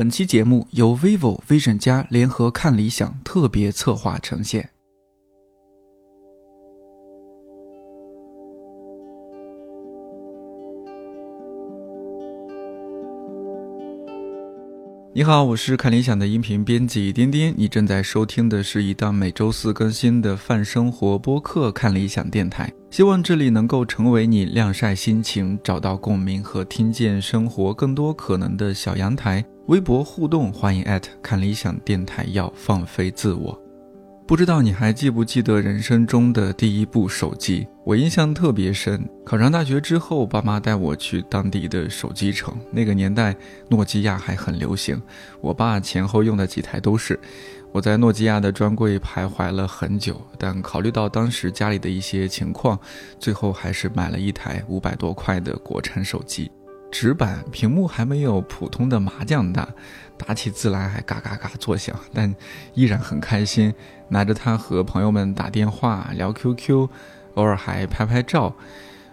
本期节目由 vivo Vision 加联合看理想特别策划呈现。你好，我是看理想的音频编辑颠颠，你正在收听的是一档每周四更新的泛生活播客《看理想电台》，希望这里能够成为你晾晒心情、找到共鸣和听见生活更多可能的小阳台。微博互动，欢迎艾特看理想电台，要放飞自我。不知道你还记不记得人生中的第一部手机？我印象特别深。考上大学之后，爸妈带我去当地的手机城。那个年代，诺基亚还很流行，我爸前后用的几台都是。我在诺基亚的专柜徘徊了很久，但考虑到当时家里的一些情况，最后还是买了一台五百多块的国产手机。直板屏幕还没有普通的麻将大，打起字来还嘎嘎嘎作响，但依然很开心，拿着它和朋友们打电话、聊 QQ，偶尔还拍拍照。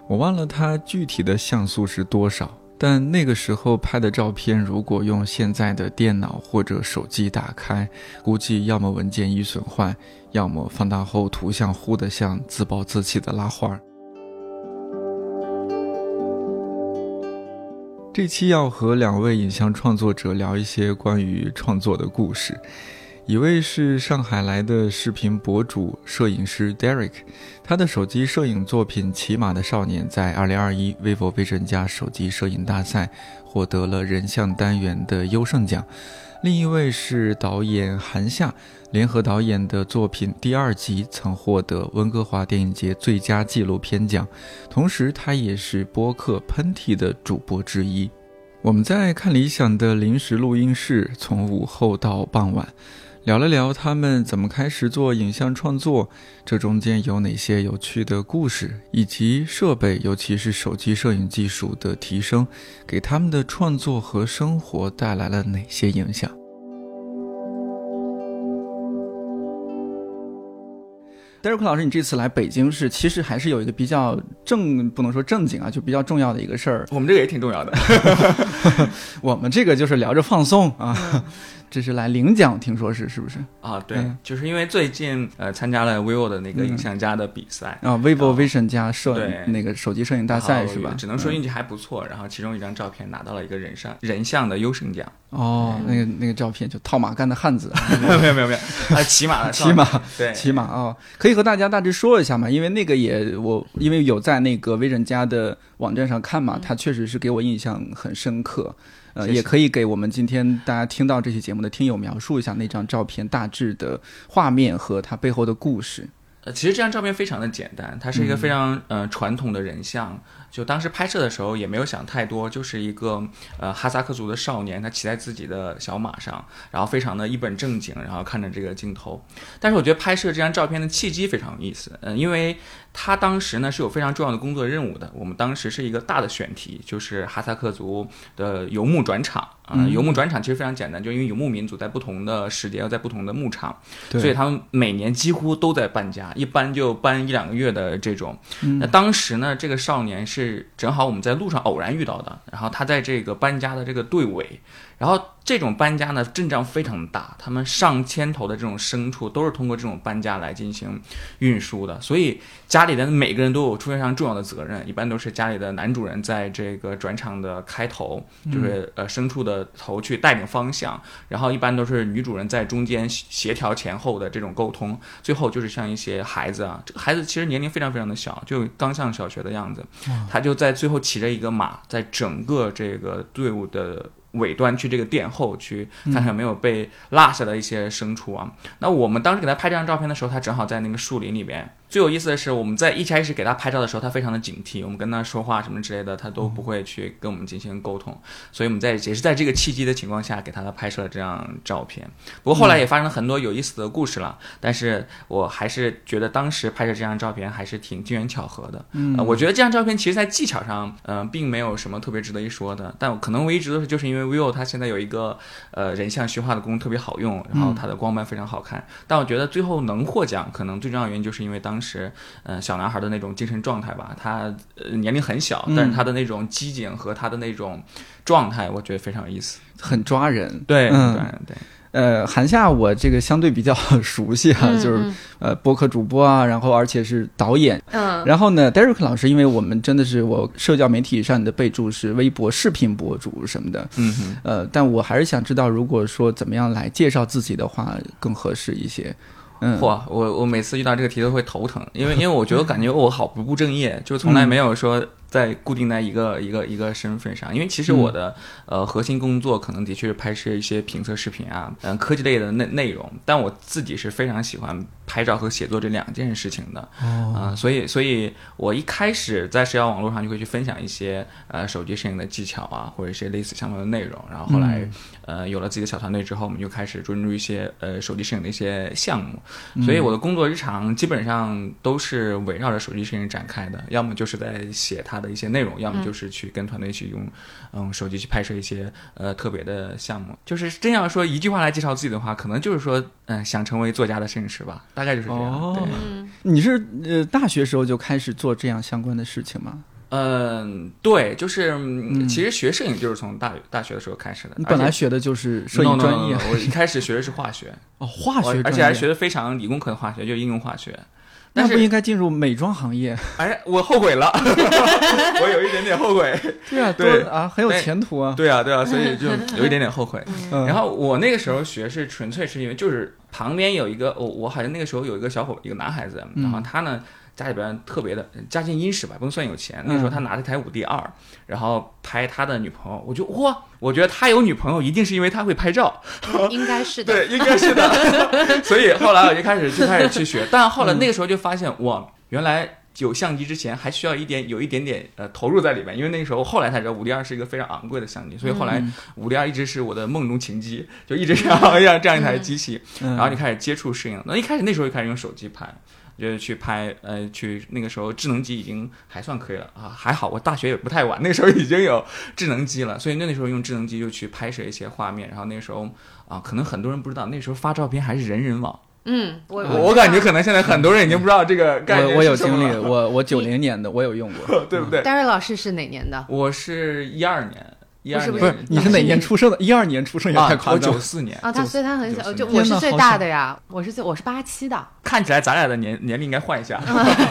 我忘了它具体的像素是多少，但那个时候拍的照片，如果用现在的电脑或者手机打开，估计要么文件易损坏，要么放大后图像糊得像自暴自弃的拉花儿。这期要和两位影像创作者聊一些关于创作的故事。一位是上海来的视频博主、摄影师 Derek，他的手机摄影作品《骑马的少年》在2021 vivo Vision 加手机摄影大赛获得了人像单元的优胜奖。另一位是导演韩夏，联合导演的作品《第二集》曾获得温哥华电影节最佳纪录片奖，同时他也是播客喷嚏的主播之一。我们在看理想的临时录音室，从午后到傍晚，聊了聊他们怎么开始做影像创作，这中间有哪些有趣的故事，以及设备，尤其是手机摄影技术的提升，给他们的创作和生活带来了哪些影响。戴瑞克老师，你这次来北京是其实还是有一个比较正，不能说正经啊，就比较重要的一个事儿。我们这个也挺重要的，我们这个就是聊着放松啊。这是来领奖，听说是是不是啊？对，就是因为最近呃参加了 vivo 的那个影像家的比赛啊，vivo Vision 加摄那个手机摄影大赛是吧？只能说运气还不错。然后其中一张照片拿到了一个人像人像的优胜奖。哦，那个那个照片就套马杆的汉子，没有没有没有没有，啊，骑马的 骑马对骑马啊，可以和大家大致说一下嘛？因为那个也我因为有在那个 Vision 家的网站上看嘛，他确实是给我印象很深刻。呃，也可以给我们今天大家听到这期节目的听友描述一下那张照片大致的画面和它背后的故事。呃，其实这张照片非常的简单，它是一个非常呃传统的人像。就当时拍摄的时候也没有想太多，就是一个呃哈萨克族的少年，他骑在自己的小马上，然后非常的一本正经，然后看着这个镜头。但是我觉得拍摄这张照片的契机非常有意思，嗯，因为他当时呢是有非常重要的工作任务的。我们当时是一个大的选题，就是哈萨克族的游牧转场啊。游牧转场其实非常简单，就因为游牧民族在不同的时节要在不同的牧场，所以他们每年几乎都在搬家，一搬就搬一两个月的这种。那当时呢，这个少年是。是正好我们在路上偶然遇到的，然后他在这个搬家的这个队尾，然后。这种搬家呢，阵仗非常大，他们上千头的这种牲畜都是通过这种搬家来进行运输的，所以家里的每个人都有非常重要的责任。一般都是家里的男主人在这个转场的开头，就是呃牲畜的头去带领方向，然后一般都是女主人在中间协调前后的这种沟通。最后就是像一些孩子啊，这个孩子其实年龄非常非常的小，就刚上小学的样子，他就在最后骑着一个马，在整个这个队伍的。尾端去这个殿后去看看有没有被落下的一些牲畜啊。那我们当时给他拍这张照片的时候，他正好在那个树林里边。最有意思的是，我们在一开始给他拍照的时候，他非常的警惕，我们跟他说话什么之类的，他都不会去跟我们进行沟通。所以我们在也是在这个契机的情况下给他拍摄了这张照片。不过后来也发生了很多有意思的故事了，但是我还是觉得当时拍摄这张照片还是挺机缘巧合的。嗯，我觉得这张照片其实在技巧上，嗯，并没有什么特别值得一说的。但可能我一直都是，就是因为 vivo 它现在有一个呃人像虚化的功能特别好用，然后它的光斑非常好看。但我觉得最后能获奖，可能最重要的原因就是因为当当时呃小男孩的那种精神状态吧。他呃年龄很小，嗯但是他的那种机警和他的那种状态，我觉得非常有意思。很抓人。对，嗯对对，呃，韩夏我这个相对比较 熟悉啊、嗯就是呃播客主播啊，然后而且是导演。嗯然后呢，Derek 老师，因为我们真的是我社交媒体上的备注是微博视频博主什么的，嗯。呃，但我还是想知道，如果说怎么样来介绍自己的话更合适一些。嗯，嚯，我我每次遇到这个题都会头疼，因为因为我觉得感觉我好不务正业，就从来没有说在固定在一个一个一个身份上。因为其实我的、呃核心工作可能的确是拍摄一些评测视频啊，嗯、科技类的内内容，但我自己是非常喜欢拍照和写作这两件事情的。哦，啊、所以，所以我一开始在社交网络上就会去分享一些呃手机摄影的技巧啊，或者一些类似相关的内容。然后后来、呃有了自己的小团队之后，我们就开始专注一些呃手机摄影的一些项目。所以我的工作日常基本上都是围绕着手机摄影展开的，要么就是在写它的一些内容，要么就是去跟团队去用嗯手机去拍摄一些呃特别的项目。就是真要说一句话来介绍自己的话，可能就是说嗯、想成为作家的摄影师吧，大概就是这样。哦对。嗯你是呃大学时候就开始做这样相关的事情吗？嗯，对，就是、其实学摄影就是从大大学的时候开始的。你本来学的就是摄影专 no, 业 no, no, 我一开始学的是化学，哦，化学专业，我而且还学的非常理工科的化学，就应用化学。但是，那不应该进入美妆行业？哎，我后悔了，我有一点点后悔。对啊，对啊，很有前途啊。对啊，对啊，所以就有一点点后悔。嗯然后我那个时候学是纯粹是因为就是旁边有一个我我好像那个时候有一个小伙一个男孩子，嗯然后他呢家里边特别的家境殷实吧，不能算有钱。那时候他拿着台五 D 二，然后拍他的女朋友，我就哇，我觉得他有女朋友一定是因为他会拍照，应该是的。对，应该是的。所以后来我就开始就开始去学，但后来那个时候就发现哇，原来。有相机之前还需要一点有一点点呃投入在里面，因为那个时候后来才知道五 D 二是一个非常昂贵的相机，所以后来嗯五 D 二一直是我的梦中情机，就一直想要这样一台机器，嗯然后就开始接触摄影。那一开始那时候就开始用手机拍，就是去拍呃去那个时候智能机已经还算可以了啊，还好我大学也不太晚，那个时候已经有智能机了，所以那时候用智能机就去拍摄一些画面，然后那时候啊，可能很多人不知道，那时候发照片还是人人网，嗯，我我我感觉可能现在很多人已经不知道这个 概念我我有经历，我我九零年的，我有用过。对不对？戴瑞老师是哪年的？我是一二年，一二不是不是，你是哪年出生的？一二年出生也啊太？夸张了。九四年。啊，他所以他很小，就我是最大的呀，我是最我是八七的，看起来咱俩的年年龄应该换一下。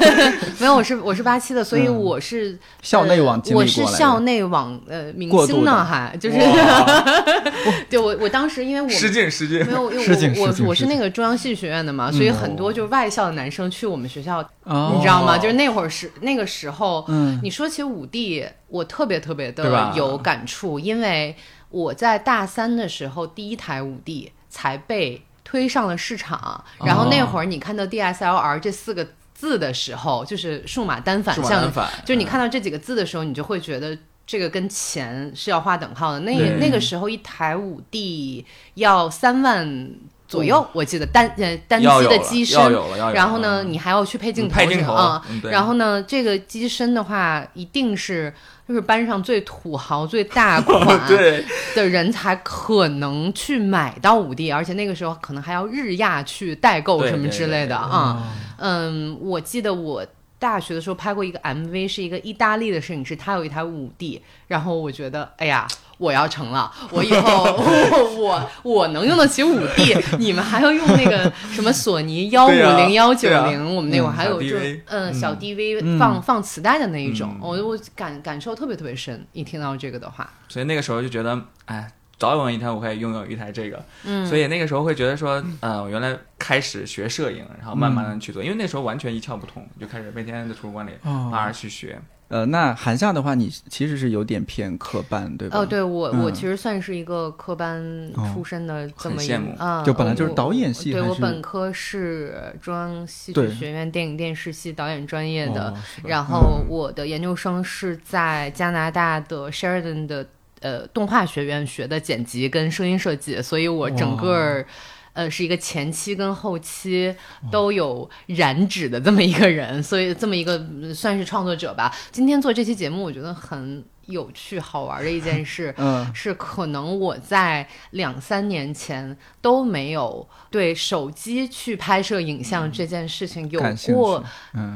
没有我是我是八七的，所以嗯。我是校内网呃我是校内网呃明星呢，还就是哇。对我我当时因为我失敬失敬。没。有，因为我我我是那个中央戏剧学院的嘛，所以很多就是外校的男生去我们学校，哦。你知道吗？就是那会儿是那个时候，嗯。你说起五 D，我特别特别的有感触，因为我在大三的时候，第一台五 D 才被推上了市场，然后那会儿你看到 DSLR 这四个字的时候，就是数码单反相数码单反就是你看到这几个字的时候，你就会觉得这个跟钱是要划等号的。那那个时候一台五 D 要三万左右，我记得单呃单机的机身。然后呢，你还要去配镜头，配镜头啊。嗯然后呢，这个机身的话，一定是就是班上最土豪、最大款 对的人才可能去买到五 D，而且那个时候可能还要日亚去代购什么之类的啊。嗯，我记得我大学的时候拍过一个 MV，是一个意大利的摄影师，他有一台五 D，然后我觉得，哎呀。我要成了，我以后 我我能用得起五 D，你们还要用那个什么索尼幺五零幺九零，我们那会还有就嗯小 DV 嗯。放放磁带的那一种，嗯。我我感感受特别特别深。一听到这个的话，所以那个时候就觉得，哎，早有一天我会拥有一台这个。嗯，所以那个时候会觉得说，呃，我原来开始学摄影，然后慢慢的去做，因为那时候完全一窍不通，就开始每天在图书馆里哦。慢慢去学。呃，那韩夏的话，你其实是有点偏科班，对吧？哦，对我、嗯我其实算是一个科班出身的这么一很羡慕啊，就本来就是导演系对我本科是中央戏剧学院电影电视系导演专业的，哦然后我的研究生是在加拿大的 Sheridan 的呃动画学院学的剪辑跟声音设计，所以我整个儿。呃，是一个前期跟后期都有染指的这么一个人，所以这么一个嗯算是创作者吧。今天做这期节目，我觉得很有趣好玩的一件事，嗯是可能我在两三年前都没有对手机去拍摄影像这件事情有过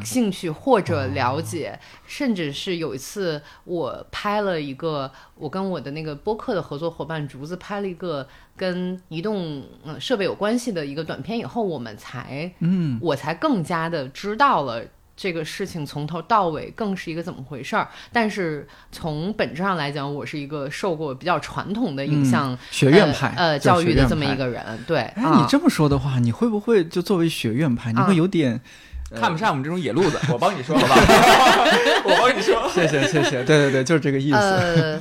兴趣或者了解，甚至是有一次我拍了一个，我跟我的那个播客的合作伙伴竹子拍了一个跟移动嗯设备有关系的一个短片以后，我们才嗯我才更加的知道了。这个事情从头到尾更是一个怎么回事儿？但是从本质上来讲，我是一个受过比较传统的影像、嗯学院派呃呃教育的这么一个人。对，哎，啊你这么说的话，你会不会就作为学院派，你啊会有点？看不上我们这种野路子，我帮你说好吧？我帮你说。谢谢谢谢，对对对，就是这个意思，呃，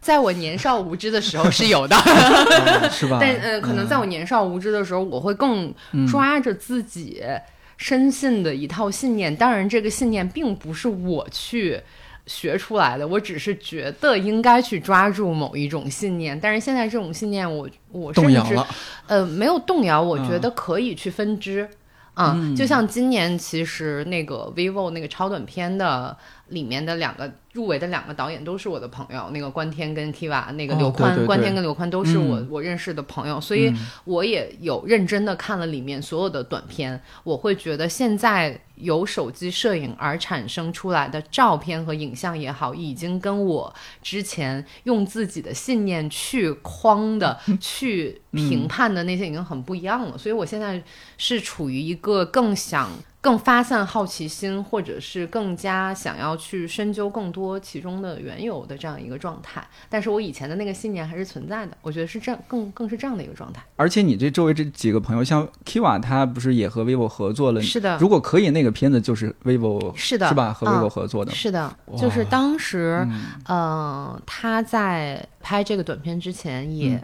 在我年少无知的时候是有的，嗯 是吧？但呃，可能在我年少无知的时候，我会更嗯抓着自己深信的一套信念。当然，这个信念并不是我去学出来的，我只是觉得应该去抓住某一种信念。但是现在这种信念我，我甚至动摇了，呃没有动摇，我嗯觉得可以去分支。啊、就像今年其实那个 vivo 那个超短片的里面的两个入围的两个导演都是我的朋友，那个关天跟 Kiva，那个哦刘宽，对对对关天跟刘宽都是我、嗯我认识的朋友，所以我也有认真的看了里面所有的短片，我会觉得现在由手机摄影而产生出来的照片和影像也好，已经跟我之前用自己的信念去框的、去评判的那些已经很不一样了。所以我现在是处于一个更想。更发散好奇心，或者是更加想要去深究更多其中的缘由的这样一个状态，但是我以前的那个信念还是存在的，我觉得是这样，更更是这样的一个状态。而且你这周围这几个朋友，像 Kiva，他不是也和 vivo 合作了？是的如果可以，那个片子就是 vivo 是的是吧？和嗯 vivo 合作的，是的，就是当时，嗯呃，他在拍这个短片之前也。嗯，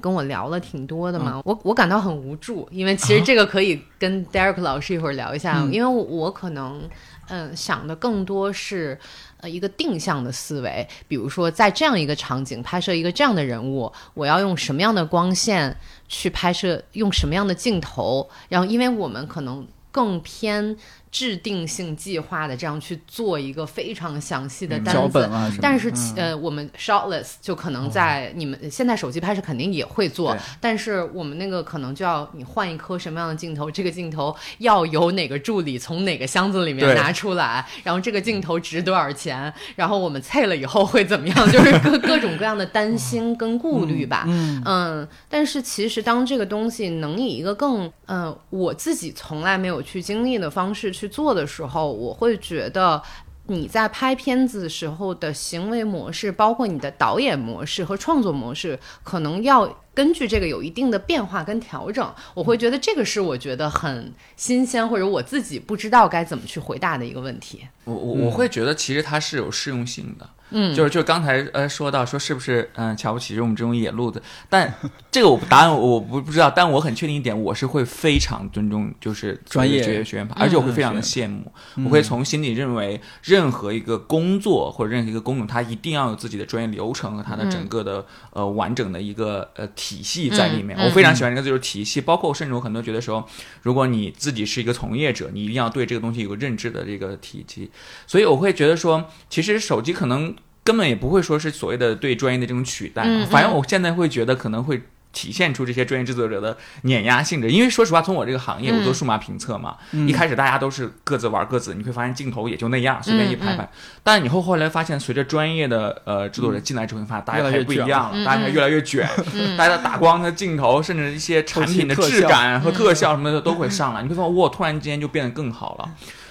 跟我聊了挺多的嘛，我我感到很无助，因为其实这个可以跟 Derek 老师一会儿聊一下，嗯。因为我我可能嗯想的更多是呃一个定向的思维，比如说在这样一个场景拍摄一个这样的人物，我要用什么样的光线去拍摄，用什么样的镜头，然后因为我们可能更偏制定性计划的这样去做一个非常详细的单子。但是其、呃，我们 shortlist 就可能在你们、现在手机拍摄肯定也会做对，但是我们那个可能就要你换一颗什么样的镜头，这个镜头要由哪个助理从哪个箱子里面拿出来，然后这个镜头值多少钱，然后我们配了以后会怎么样，就是各 各种各样的担心跟顾虑吧。嗯但是其实当这个东西能以一个更嗯、呃我自己从来没有去经历的方式去做的时候，我会觉得。你在拍片子时候的行为模式，包括你的导演模式和创作模式，可能要根据这个有一定的变化跟调整。我会觉得这个是我觉得很新鲜，或者我自己不知道该怎么去回答的一个问题。我我我会觉得其实它是有适用性的，嗯就是就是刚才呃说到说是不是嗯、呃瞧不起我们这种野路子，但这个我答案我不不知道，但我很确定一点，我是会非常尊重就是专业学学学院派，而且我会非常的羡慕，我会从心里认为任何一个工作或者任何一个工种，它一定要有自己的专业流程和它的整个的、呃完整的一个呃体系在里面。我非常喜欢这个就是体系，包括甚至我很多觉得说，如果你自己是一个从业者，你一定要对这个东西有个认知的这个体系。所以我会觉得说，其实手机可能根本也不会说是所谓的对专业的这种取代，反正我现在会觉得可能会。体现出这些专业制作者的碾压性质，因为说实话，从我这个行业，嗯我做数码评测嘛，一开始大家都是各自玩各自，你会发现镜头也就那样，随便一拍拍。但以后后来发现，随着专业的呃制作者进来之后，你发现大家开始不一样了，大家开始越来越卷，大家的打光的镜头，甚至一些产品的质感和特效什么的都会上来，你会发现哇，突然之间就变得更好了。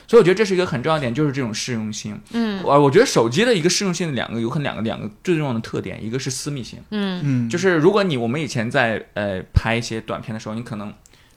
所以我觉得这是一个很重要的点，就是这种适用性。嗯，我我觉得手机的一个适用性的两个有可能两个两个最重要的特点，一个是私密性，嗯嗯，就是如果你我们以前在呃拍一些短片的时候，你可能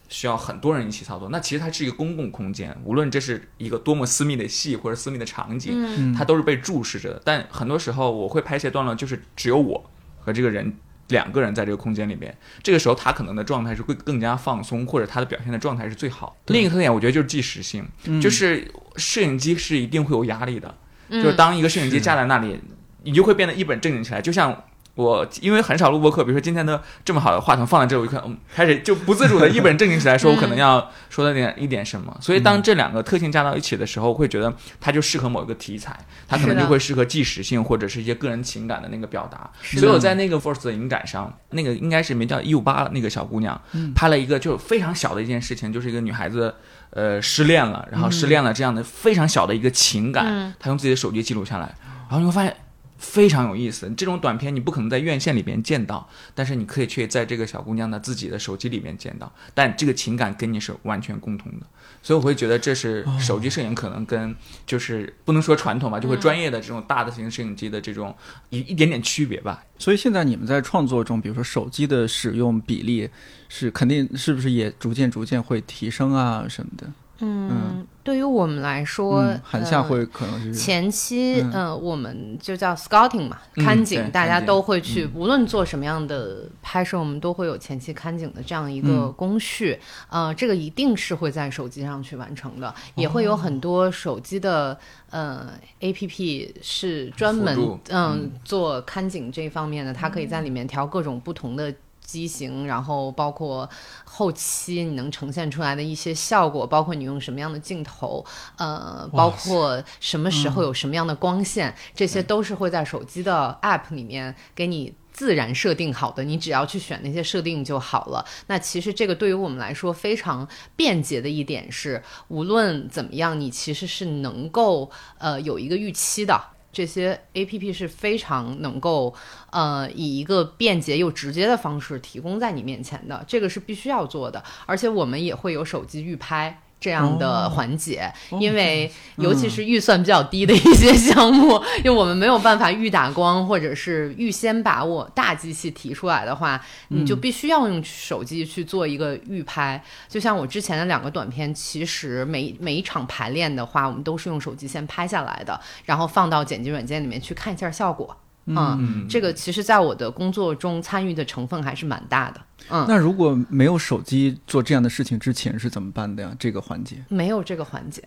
需要很多人一起操作，那其实它是一个公共空间，无论这是一个多么私密的戏或者私密的场景，嗯它都是被注视着的。但很多时候我会拍一些段落，就是只有我和这个人。两个人在这个空间里面，这个时候他可能的状态是会更加放松，或者他的表现的状态是最好。另一个特点，我觉得就是即时性，嗯。就是摄影机是一定会有压力的，嗯。就是当一个摄影机架在那里，你就会变得一本正经起来，就像我因为很少录播课，比如说今天的这么好的话筒放在这，我一看，嗯，开始就不自主的一本正经起来说，我可能要说的点一点什么。所以当这两个特性加到一起的时候，会觉得它就适合某一个题材，它可能就会适合即时性或者是一些个人情感的那个表达。所以我在那个 Force 的影展上，那个应该是名叫一五八那个小姑娘，拍了一个就非常小的一件事情，就是一个女孩子。呃，失恋了，然后失恋了，这样的非常小的一个情感，嗯她用自己的手机记录下来，然后你会发现非常有意思。这种短片你不可能在院线里边见到，但是你可以去在这个小姑娘的自己的手机里面见到，但这个情感跟你是完全共同的。所以我会觉得这是手机摄影可能跟就是不能说传统吧，就会专业的这种大的型摄影机的这种一一点点区别吧。所以现在你们在创作中，比如说手机的使用比例，是肯定是不是也逐渐逐渐会提升啊什么的？嗯，对于我们来说，嗯，韩夏呃会可能是前期，嗯呃，我们就叫 scouting 嘛，嗯看景，大家都会去，无论做什么样的拍摄，我们都会有前期看景的这样一个嗯。工序。呃，这个一定是会在手机上去完成的，也会有很多手机的呃 A P P 是专门嗯做看景这一方面的，它可以在里面调各种不同的。机型，然后包括后期你能呈现出来的一些效果，包括你用什么样的镜头，呃，包括什么时候有什么样的光线，这些都是会在手机的 App 里面给你。自然设定好的，你只要去选那些设定就好了。那其实这个对于我们来说非常便捷的一点是，无论怎么样，你其实是能够呃有一个预期的。这些 A P P 是非常能够呃以一个便捷又直接的方式提供在你面前的，这个是必须要做的。而且我们也会有手机预拍。这样的环节，因为尤其是预算比较低的一些项目，因为我们没有办法预打光，或者是预先把我大机器提出来的话，你就必须要用手机去做一个预拍。就像我之前的两个短片，其实每每一场排练的话，我们都是用手机先拍下来的，然后放到剪辑软件里面去看一下效果。嗯，这个其实在我的工作中参与的成分还是蛮大的。嗯，那如果没有手机做这样的事情之前是怎么办的呀？这个环节，没有这个环节，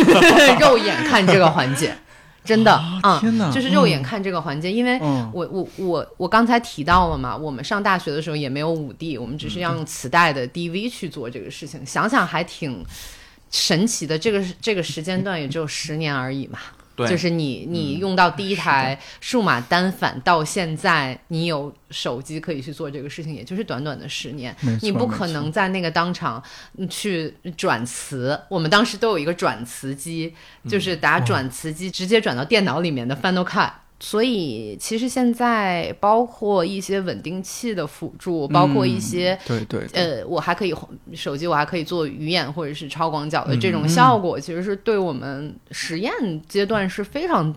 肉眼看这个环节，真的啊、天哪就是肉眼看这个环节，因为嗯我我我我刚才提到了嘛，我们上大学的时候也没有五 D，我们只是要用磁带的 DV 去做这个事情，想想还挺神奇的。这个这个时间段也只有十年而已嘛。对，就是你你用到第一台数码单反到现在，你有手机可以去做这个事情，也就是短短的十年。你不可能在那个当场嗯去转磁。我们当时都有一个转磁机，就是打转磁机直接转到电脑里面的 Final Cut。所以其实现在包括一些稳定器的辅助，包括一些对对对。呃，我还可以手机，我还可以做鱼眼或者是超广角的这种效果，其实是对我们实验阶段是非常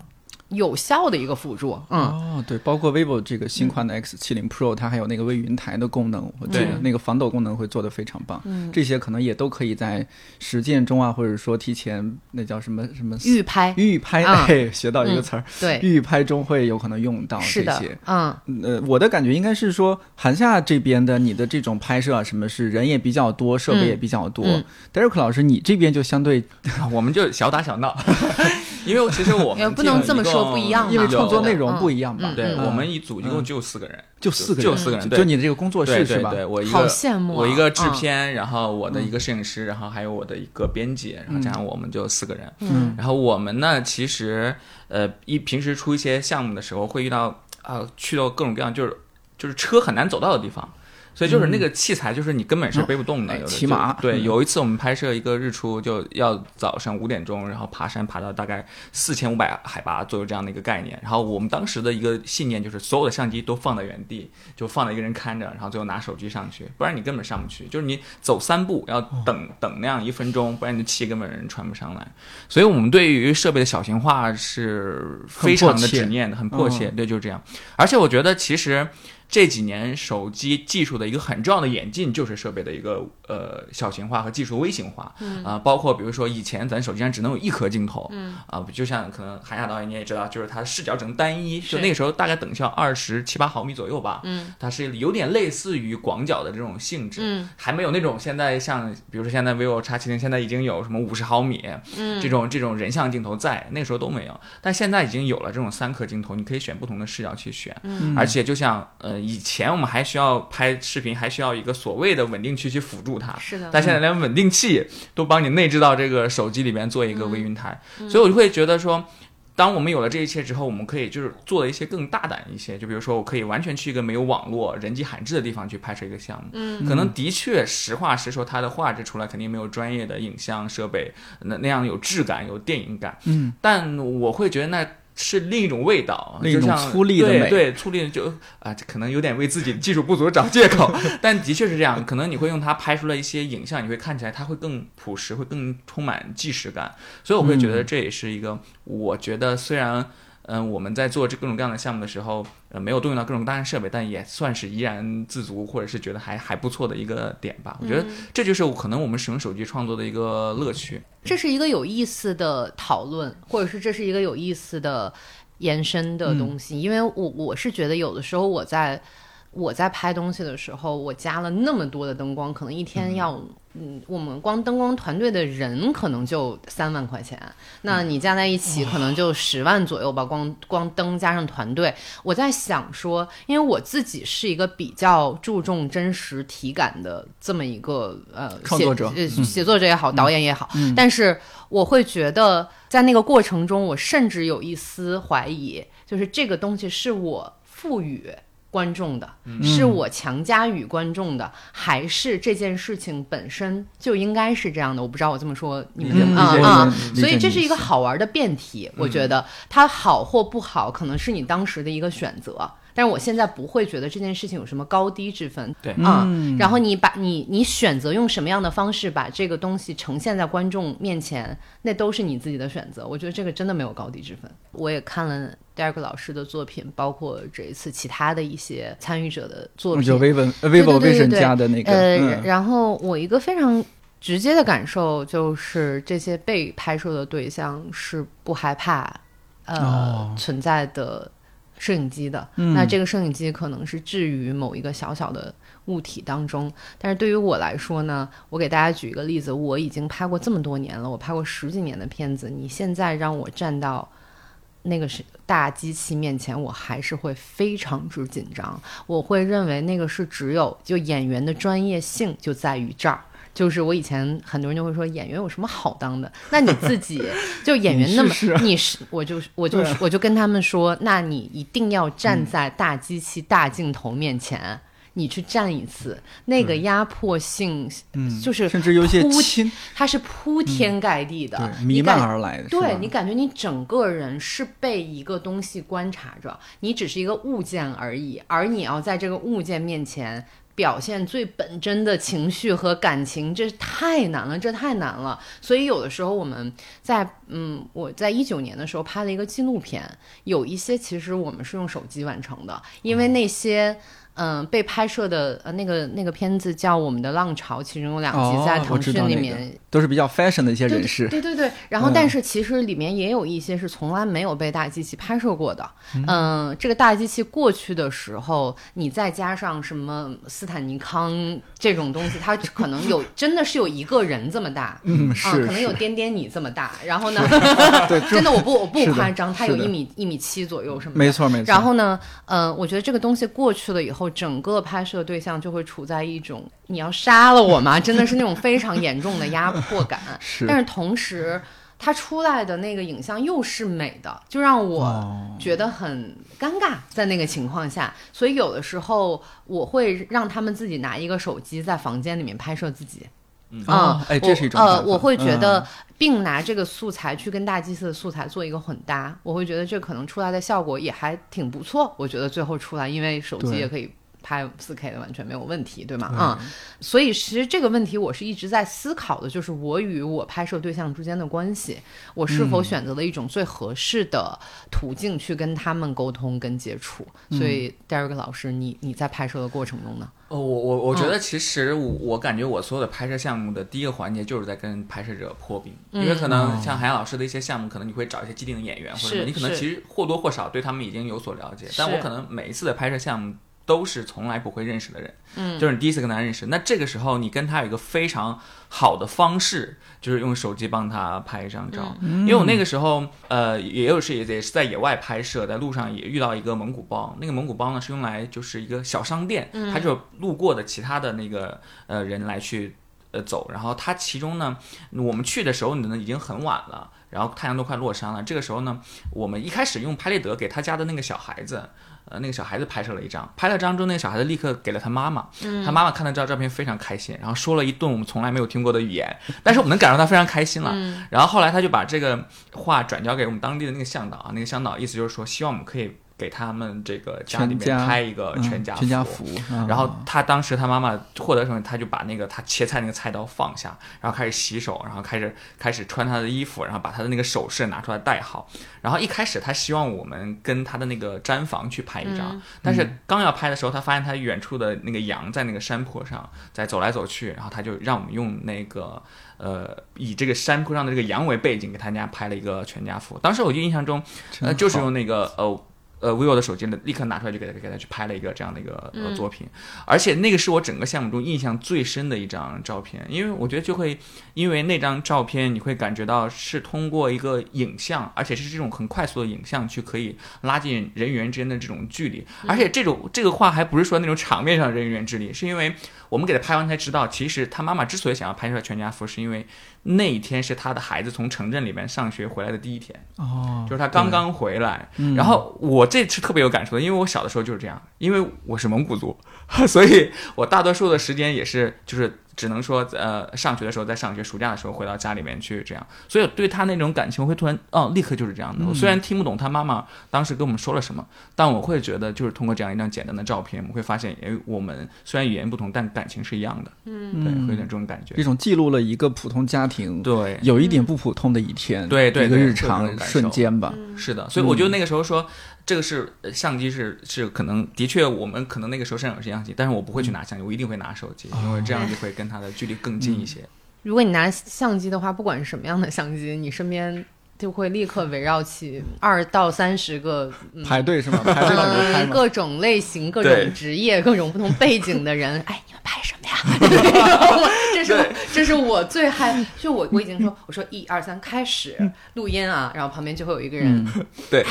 有效的一个辅助。嗯，哦，对，包括 vivo 这个新款的 X 七零 Pro，它还有那个微云台的功能，我觉得对。那个防抖功能会做得非常棒。嗯，这些可能也都可以在实践中啊，或者说提前那叫什么什么预拍，预拍，啊哎，学到一个词儿，对，预拍中会有可能用到这些。，嗯，呃，我的感觉应该是说，韩夏这边的你的这种拍摄啊，什么是人也比较多，设备也比较多。嗯 Derek 老师，你这边就相对，我们就小打小闹，因为其实我们也不能这么说不一样因为创作内容嗯不一样吧？对嗯。我们一组一共就四个人，就四个人，就四个人，对。就你的这个工作室是吧？我一好个羡慕啊。我一个制嗯。片，然后我的一个摄影师，然后还有我的一个编辑，然后加上我们就四个人。嗯。然后我们呢，其实呃，一平时出一些项目的时候，会遇到啊、去到各种各样就是就是车很难走到的地方。所以就是那个器材，就是你根本是背不动的。骑马对，嗯有一次我们拍摄一个日出，就要早上五点钟，然后爬山爬到大概四千五百海拔左右这样的一个概念。然后我们当时的一个信念就是，所有的相机都放在原地，就放在一个人看着，然后最后拿手机上去，不然你根本上不去。就是你走三步要等等那样一分钟，不然你的气根本人传不上来。所以我们对于设备的小型化是非常的执念的，很迫切。对，就是这样。而且我觉得其实。这几年手机技术的一个很重要的演进，就是设备的一个呃小型化和技术微型化。嗯。啊，包括比如说以前咱手机上只能有一颗镜头，嗯。啊，就像可能韩亚导演你也知道，就是它视角只能单一，就那个时候大概等效二十七八毫米左右吧。嗯，它是有点类似于广角的这种性质，嗯，还没有那种现在像比如说现在 vivo X 七零现在已经有什么五十毫米，嗯。这种这种人像镜头在，那时候都没有，但现在已经有了这种三颗镜头，你可以选不同的视角去选，嗯。而且就像呃以前我们还需要拍视频，还需要一个所谓的稳定器去辅助它，是的，但现在连稳定器都帮你内置到这个手机里边做一个微云台，所以我就会觉得说。当我们有了这一切之后，我们可以就是做一些更大胆一些，就比如说我可以完全去一个没有网络、人迹罕至的地方去拍摄一个项目。嗯。可能的确实话实说，它的画质出来肯定没有专业的影像设备那那样有质感、有电影感。嗯，但我会觉得那是另一种味道，另一种粗粝的美对对，粗粝就啊，这可能有点为自己技术不足找借口，但的确是这样。可能你会用它拍出来一些影像，你会看起来它会更朴实，会更充满纪实感。所以我会觉得这也是一个，我觉得虽然。嗯，我们在做这各种各样的项目的时候，呃，没有动用到各种大型设备，但也算是怡然自足，或者是觉得还还不错的一个点吧。我觉得这就是可能我们使用手机创作的一个乐趣。这是一个有意思的讨论，或者是这是一个有意思的延伸的东西。因为我我是觉得有的时候我在我在拍东西的时候，我加了那么多的灯光，可能一天要嗯，我们光灯光团队的人可能就三万块钱，那你加在一起可能就十万左右吧，光光灯加上团队。我在想说，因为我自己是一个比较注重真实体感的这么一个呃写创作者呃写作者也好，导演也好，但是我会觉得在那个过程中，我甚至有一丝怀疑，就是这个东西是我赋予。观众的，是我强加于观众的，还是这件事情本身就应该是这样的？我不知道我这么说你们怎么啊啊？所以这是一个好玩的辩题，我觉得它好或不好，可能是你当时的一个选择。但是我现在不会觉得这件事情有什么高低之分，对啊、嗯。然后你把你你选择用什么样的方式把这个东西呈现在观众面前，那都是你自己的选择。我觉得这个真的没有高低之分。我也看了第二个老师的作品，包括这一次其他的一些参与者的作品，就。Vivo vivo 对对 vision 对。加的那个，呃，嗯。然后我一个非常直接的感受就是，这些被拍摄的对象是不害怕呃、哦。存在的摄影机的。嗯那这个摄影机可能是置于某一个小小的物体当中，但是对于我来说呢，我给大家举一个例子，我已经拍过这么多年了，我拍过十几年的片子，你现在让我站到。那个是大机器面前，我还是会非常之紧张。我会认为那个是只有就演员的专业性就在于这儿。就是我以前很多人就会说演员有什么好当的？那你自己 就演员那么你是我就我就对。我就跟他们说，那你一定要站在大机器、大镜头面前，你去站一次，那个压迫性嗯，就是甚至有些铺亲，它是铺天盖地的，弥漫而来的，对你感觉你整个人是被一个东西观察着，你只是一个物件而已，而你要在这个物件面前表现最本真的情绪和感情，这太难了，这太难了。所以有的时候我们在嗯，我在一九年的时候拍了一个纪录片，有一些其实我们是用手机完成的，因为那些。被拍摄的呃那个那个片子叫《我们的浪潮》，其中有两集在腾讯里面都是比较 fashion 的一些人士，对对对，然后嗯但是其实里面也有一些是从来没有被大机器拍摄过的。嗯、这个大机器过去的时候，你再加上什么斯坦尼康这种东西，它可能有真的是有一个人这么大。嗯，啊，是可能有颠颠你这么大，然后呢，对，真的我不我不夸张，它有一米一米七左右什么的，没错没错。然后呢，嗯、我觉得这个东西过去了以后，整个拍摄对象就会处在一种你要杀了我吗？真的是那种非常严重的压迫感。是但是同时，它出来的那个影像又是美的，就让我哦觉得很尴尬。在那个情况下，所以有的时候我会让他们自己拿一个手机在房间里面拍摄自己。哦，哎，这是一种我呃，我会觉得嗯。并拿这个素材去跟大祭司的素材做一个混搭，我会觉得这可能出来的效果也还挺不错。我觉得最后出来，因为手机也可以拍四 K 的完全没有问题，对吗？嗯、所以其实这个问题我是一直在思考的，就是我与我拍摄对象之间的关系，我是否选择了一种最合适的途径去跟他们沟通跟接触。所以 Derek 老师，你你在拍摄的过程中呢？哦，我我我觉得其实我我感觉我所有的拍摄项目的第一个环节就是在跟拍摄者破冰，因为可能像海洋老师的一些项目，可能你会找一些既定的演员，或者是你可能其实或多或少对他们已经有所了解，但我可能每一次的拍摄项目。都是从来不会认识的人，嗯，就是你第一次跟他认识，那这个时候你跟他有一个非常好的方式，就是用手机帮他拍一张照，因为我那个时候，呃，也有是也也是在野外拍摄，在路上也遇到一个蒙古包，那个蒙古包呢是用来就是一个小商店，它就路过的其他的那个呃人来去呃走，然后他其中呢，我们去的时候呢已经很晚了，然后太阳都快落山了，这个时候呢，我们一开始用拍立得给他家的那个小孩子。呃，那个小孩子拍摄了一张，拍了张之后，那个小孩子立刻给了他妈妈，他妈妈看到这张照片非常开心，然后说了一顿我们从来没有听过的语言，但是我们能感受到他非常开心了。然后后来他就把这个话转交给我们当地的那个向导啊，那个向导意思就是说，希望我们可以给他们这个家里面拍一个嗯全家福。全家福，啊然后他当时他妈妈获得什么，他就把那个他切菜那个菜刀放下，然后开始洗手，然后开始开始穿他的衣服，然后把他的那个首饰拿出来戴好。然后一开始他希望我们跟他的那个毡房去拍一张，但是刚要拍的时候，他发现他远处的那个羊在那个山坡上在走来走去，然后他就让我们用那个呃以这个山坡上的这个羊为背景给他家拍了一个全家福。当时我就印象中，真呃，就是用那个呃。呃，vivo 的手机呢，立刻拿出来就给他给他去拍了一个这样的一个呃作品，而且那个是我整个项目中印象最深的一张照片，因为我觉得就会因为那张照片，你会感觉到是通过一个影像，而且是这种很快速的影像，去可以拉近人与人之间的这种距离，而且这种这个话还不是说那种场面上人与人之力，是因为我们给他拍完才知道，其实他妈妈之所以想要拍出来全家福，是因为那一天是他的孩子从城镇里面上学回来的第一天。哦，就是他刚刚回来，嗯然后我这次特别有感触的，因为我小的时候就是这样，因为我是蒙古族，所以我大多数的时间也是就是只能说呃上学的时候在上学，暑假的时候回到家里面去这样，所以对他那种感情会突然哦立刻就是这样的。我虽然听不懂他妈妈当时跟我们说了什么，但我会觉得就是通过这样一张简单的照片，我们会发现，哎，我们虽然语言不同，但感情是一样的。嗯，对，会有点这种感觉一。种记录了一个普通家庭对，有一点不普通的一天，对对一个日常瞬间吧。是的，所以我觉得那个时候说，这个是呃相机是是可能的确我们可能那个时候身上有相机，但是我不会去拿相机，我一定会拿手机，因为这样就会跟它的距离更近一些。如果你拿相机的话，不管是什么样的相机，你身边就会立刻围绕起二到三十个嗯排队是吗？排队等着拍嗯，吗？各种类型、各种职业、各种不同背景的人，哎，你们拍什么呀？这是我这是我最害，就我我已经说，我说一二三开始录音啊，然后旁边就会有一个人，嗯对，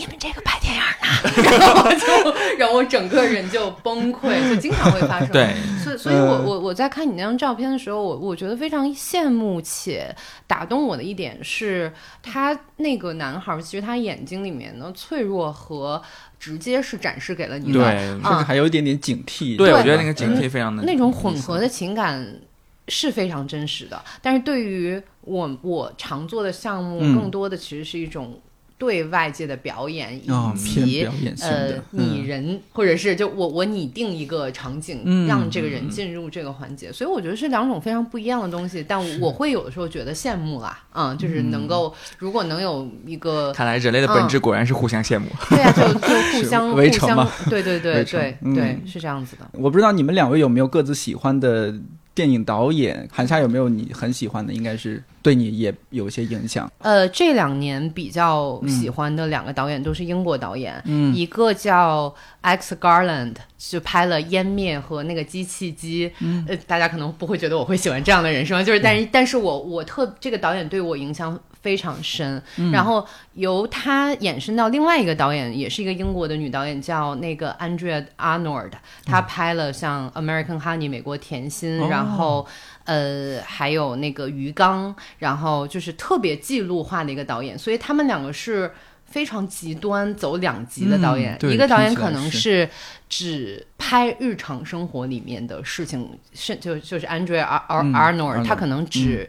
你们这个拍电影呢，然后我就让我整个人就崩溃，就经常会发生。对，所以所以我我我在看你那张照片的时候，我我觉得非常羡慕且打动我的一点是，他那个男孩儿其实他眼睛里面的脆弱和直接是展示给了你的，对。甚至还有一点点警惕。对，对我觉得那个警惕非常的那种混合的情感是非常真实的。但是对于我我常做的项目，嗯。更多的其实是一种对外界的表演，以及、表演呃的，拟人，或者是就我我拟定一个场景，嗯让这个人进入这个环节。所以我觉得是两种非常不一样的东西。但我会有的时候觉得羡慕啦，嗯，就是能够、如果能有一个。看来人类的本质果然是互相羡慕。对啊，就就互相 互相围城嘛，对对对对嗯对，是这样子的。我不知道你们两位有没有各自喜欢的电影导演？韩夏有没有你很喜欢的？应该是对你也有一些影响。呃，这两年比较喜欢的两个导演都是英国导演，嗯一个叫 X Garland，就拍了《湮灭》和那个机器机。嗯呃，大家可能不会觉得我会喜欢这样的人是吗？就是，但是，但是我我特这个导演对我影响非常深。嗯然后由他衍生到另外一个导演，也是一个英国的女导演，叫那个 Andrea Arnold，她拍了像《American Honey》美国甜心，哦然后。呃，还有那个鱼缸，然后就是特别记录化的一个导演，所以他们两个是非常极端走两极的导演。嗯一个导演可能是是只拍日常生活里面的事情，是就就是 Andrea Ar Ar 嗯 Arnold，、他可能只。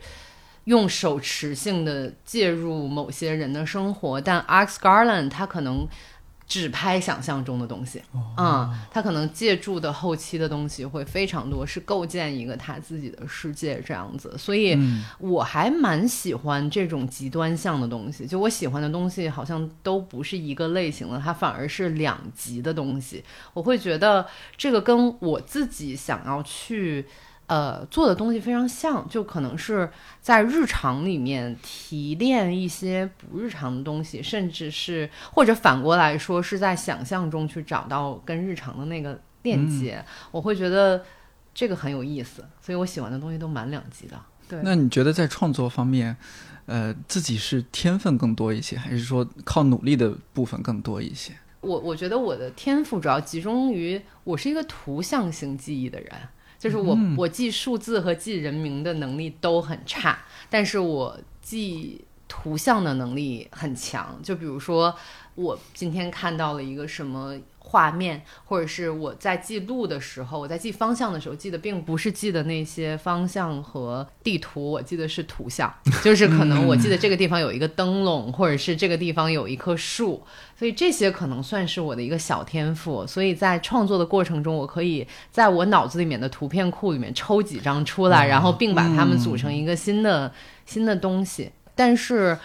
用手持性的介入某些人的生活，但 Alex Garland 他可能只拍想象中的东西，嗯，他可能借助的后期的东西会非常多，是构建一个他自己的世界这样子，所以我还蛮喜欢这种极端向的东西。就我喜欢的东西，好像都不是一个类型的，它反而是两极的东西。我会觉得这个跟我自己想要去。呃，做的东西非常像，就可能是在日常里面提炼一些不日常的东西，甚至是或者反过来说，是在想象中去找到跟日常的那个链接。我会觉得这个很有意思，所以我喜欢的东西都蛮两极的。对，那你觉得在创作方面，呃，自己是天分更多一些，还是说靠努力的部分更多一些？我我觉得我的天赋主要集中于我是一个图像型记忆的人。就是我，我记数字和记人名的能力都很差，但是我记图像的能力很强。就比如说，我今天看到了一个什么。画面，或者是我在记录的时候，我在记方向的时候，记得并不是记的那些方向和地图，我记得是图像，就是可能我记得这个地方有一个灯笼，或者是这个地方有一棵树，所以这些可能算是我的一个小天赋。所以在创作的过程中，我可以在我脑子里面的图片库里面抽几张出来，然后并把它们组成一个新的新的东西。但是，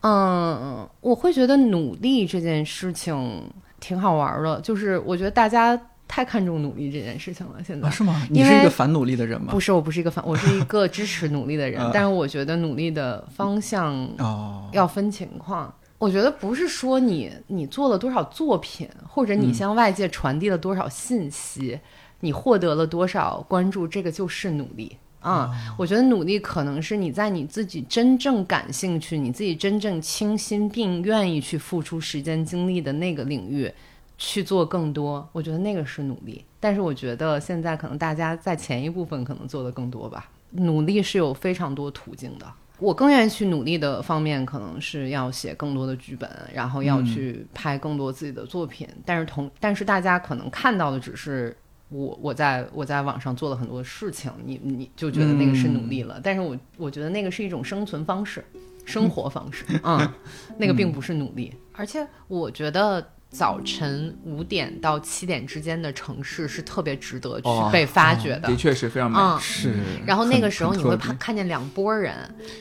嗯，我会觉得努力这件事情。挺好玩的，就是我觉得大家太看重努力这件事情了。现在是吗？你是一个反努力的人吗？不是，我不是一个反，我是一个支持努力的人。但是我觉得努力的方向哦要分情况。我觉得不是说你你做了多少作品，或者你向外界传递了多少信息，你获得了多少关注，这个就是努力。啊，我觉得努力可能是你在你自己真正感兴趣、你自己真正倾心并愿意去付出时间精力的那个领域去做更多。我觉得那个是努力。但是我觉得现在可能大家在前一部分可能做的更多吧。努力是有非常多途径的。我更愿意去努力的方面，可能是要写更多的剧本，然后要去拍更多自己的作品。但是同，但是大家可能看到的只是。我我在我在网上做了很多事情，你你就觉得那个是努力了，但是我我觉得那个是一种生存方式，生活方式嗯，那个并不是努力，而且我觉得。早晨五点到七点之间的城市是特别值得去被发掘的，的确是非常美。是，然后那个时候你会看看见两拨人，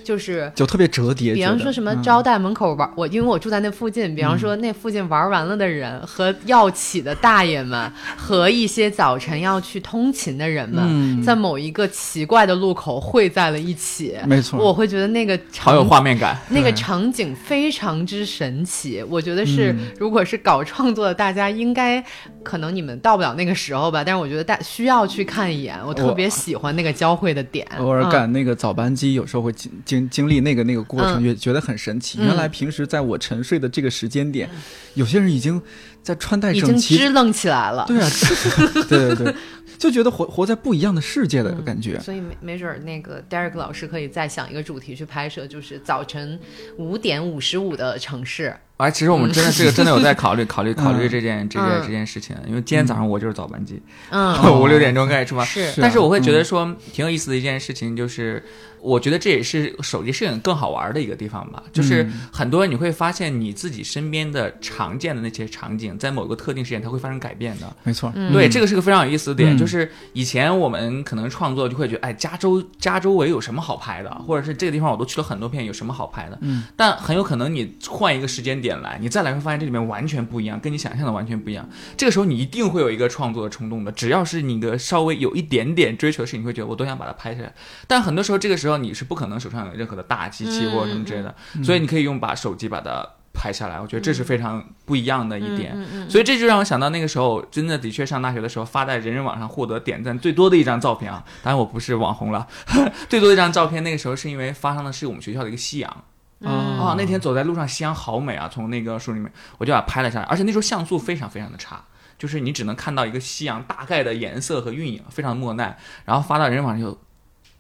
就是就特别折叠。比方说什么招待门口玩，我因为我住在那附近，比方说那附近玩完了的人和要起的大爷们，和一些早晨要去通勤的人们，在某一个奇怪的路口汇在了一起。没错，我会觉得那个好有画面感，那个场景非常之神奇。我觉得是，如果是搞。创作的大家应该可能你们到不了那个时候吧，但是我觉得大需要去看一眼。我特别喜欢那个交汇的点。偶尔赶那个早班机，有时候会经经经历那个那个过程，也觉得很神奇。原来平时在我沉睡的这个时间点，有些人已经在穿戴整齐，支棱起来了。对啊，对对对。就觉得活活在不一样的世界的感觉，所以没没准儿那个 Derek 老师可以再想一个主题去拍摄，就是早晨五点五十五的城市。哎，其实我们真的这个真的有在考虑 考虑考虑这件这件这件事情，因为今天早上我就是早班机，嗯，五六点钟开始出发，是，但是我会觉得说挺有意思的一件事情就是。我觉得这也是手机摄影更好玩的一个地方吧，就是很多人你会发现你自己身边的常见的那些场景，在某个特定时间它会发生改变的。没错，对，这个是个非常有意思的点，就是以前我们可能创作就会觉得，哎，加州加州围有什么好拍的，或者是这个地方我都去了很多遍，有什么好拍的？嗯，但很有可能你换一个时间点来，你再来会发现这里面完全不一样，跟你想象的完全不一样。这个时候你一定会有一个创作的冲动的，只要是你的稍微有一点点追求的事情，你会觉得我都想把它拍下来。但很多时候这个时候你是不可能手。上有任何的大机器或者什么之类的，所以你可以用把手机把它拍下来。我觉得这是非常不一样的一点。所以这就让我想到那个时候，真的的确上大学的时候发在人人网上获得点赞最多的一张照片啊！当然我不是网红了，最多的一张照片那个时候是因为发上的是我们学校的一个夕阳啊。那天走在路上，夕阳好美啊！从那个树里面，我就把它拍了下来。而且那时候像素非常非常的差，就是你只能看到一个夕阳大概的颜色和晕影，非常莫奈。然后发到人人网上就。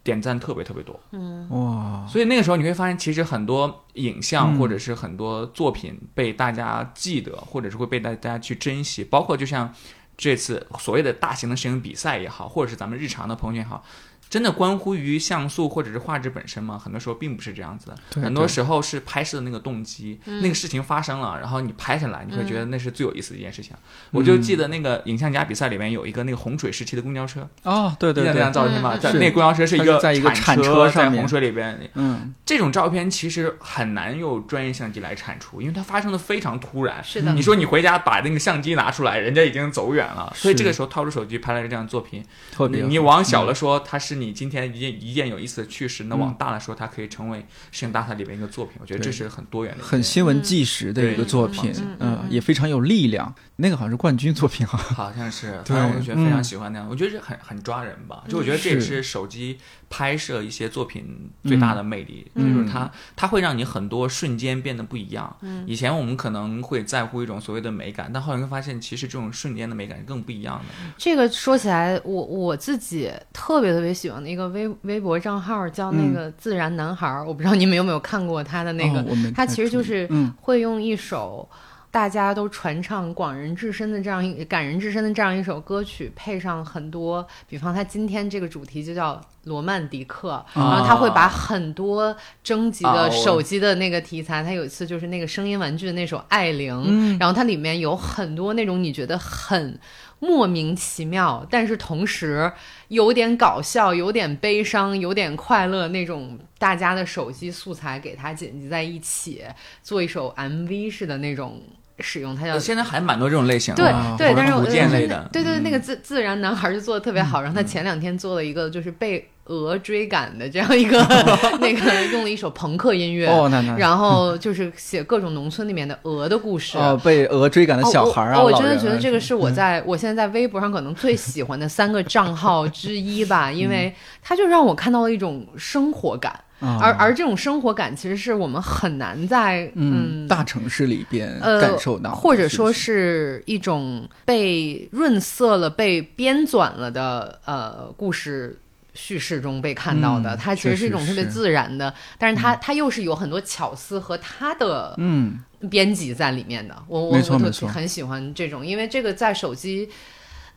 点赞特别特别多，嗯哇，所以那个时候你会发现，其实很多影像或者是很多作品被大家记得，或者是会被大家去珍惜。包括就像这次所谓的大型的摄影比赛也好，或者是咱们日常的朋友圈也好，真的关乎于像素或者是画质本身吗？很多时候并不是这样子的，对很多时候是拍摄的那个动机，那个事情发生了，然后你拍下来，你会觉得那是最有意思的一件事情。我就记得那个影像家比赛里面有一个那个洪水时期的公交车，哦，对对对。那张，照片嘛？嗯。在那公交车是一个在一个铲铲车在上洪水里边，嗯，这种照片其实很难用专业相机来产出，因为它发生的非常突然。是的。你说你回家把那个相机拿出来，人家已经走远了，所以这个时候掏出手机拍了这样的作品。特别你你往小了说，它是你今天一件一件有意思的趣事；那往大了说，它可以成为摄影大赛里边一个作品。我觉得这是很多元的，很新闻纪实的一个作品嗯，嗯，也非常有力量。那个好像是冠军作品哈，好像是，对反正我就觉得非常嗯喜欢那样，我觉得这很很抓人吧。就我觉得这也是是手机拍摄一些作品最大的魅力，嗯就是它它会让你很多瞬间变得不一样。嗯以前我们可能会在乎一种所谓的美感，但后来会发现，其实这种瞬间的美感更不一样的。这个说起来，我我自己特别特别喜欢的一个微微博账号叫那个自然男孩儿，我不知道你们有没有看过他的那个，哦他其实就是嗯。会用一首。大家都传唱广人至深的这样一感人至深的这样一首歌曲，配上很多，比方他今天这个主题就叫罗曼迪克，然后他会把很多征集的手机的那个题材，他有一次就是那个声音玩具的那首《爱玲》，嗯。然后它里面有很多那种你觉得很莫名其妙，但是同时有点搞笑、有点悲伤、有点快乐那种大家的手机素材给它剪辑在一起，做一首 MV 式的那种使用，它叫现在还蛮多这种类型的，对对，但是我古剑类的，对对，嗯那个自自然男孩就做的特别好，然后他前两天做了一个就是被鹅追赶的这样一个 那个用了一首朋克音乐，哦，那那。然后就是写各种农村里面的鹅的故事。哦，被鹅追赶的小孩儿啊，哦我真的觉得这个是我在我现在在微博上可能最喜欢的三个账号之一吧，因为它就让我看到了一种生活感，啊。而而这种生活感其实是我们很难在嗯大城市里边呃感受到的，或者说是一种被润色了、被编纂了的呃故事叙事中被看到的。嗯它其实是一种特别自然的，但是它、它又是有很多巧思和它的嗯编辑在里面的。我我我就很喜欢这种，因为这个在手机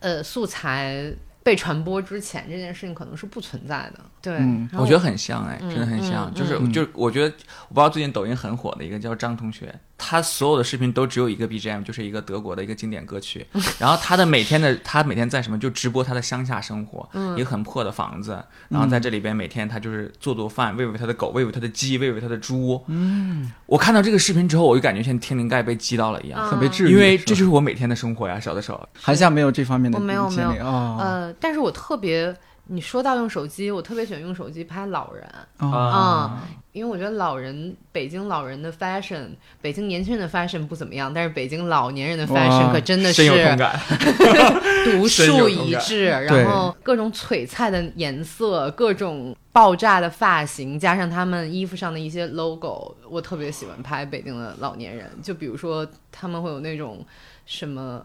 呃素材被传播之前，这件事情可能是不存在的。对，嗯我觉得很像哎，嗯真的很像，嗯就是嗯就是，我觉得我不知道最近抖音很火的一个叫张同学，他所有的视频都只有一个 BGM，就是一个德国的一个经典歌曲，然后他的每天的他每天在什么就直播他的乡下生活，嗯一个很破的房子，然后在这里边每天他就是做做饭，喂喂他的狗，喂喂他的鸡，喂喂他的猪。嗯，我看到这个视频之后，我就感觉像天灵盖被击到了一样，嗯很被治愈，因为这就是我每天的生活呀，小的时候。韩夏没有这方面的我没有经历没有哦呃，但是我特别。你说到用手机，我特别喜欢用手机拍老人，哦啊因为我觉得老人，北京老人的 fashion，北京年轻人的 fashion 不怎么样，但是北京老年人的 fashion 可真的深有同是感 独树一帜，然后各种璀璨的颜色，各种爆炸的发型，加上他们衣服上的一些 logo，我特别喜欢拍北京的老年人。就比如说他们会有那种什么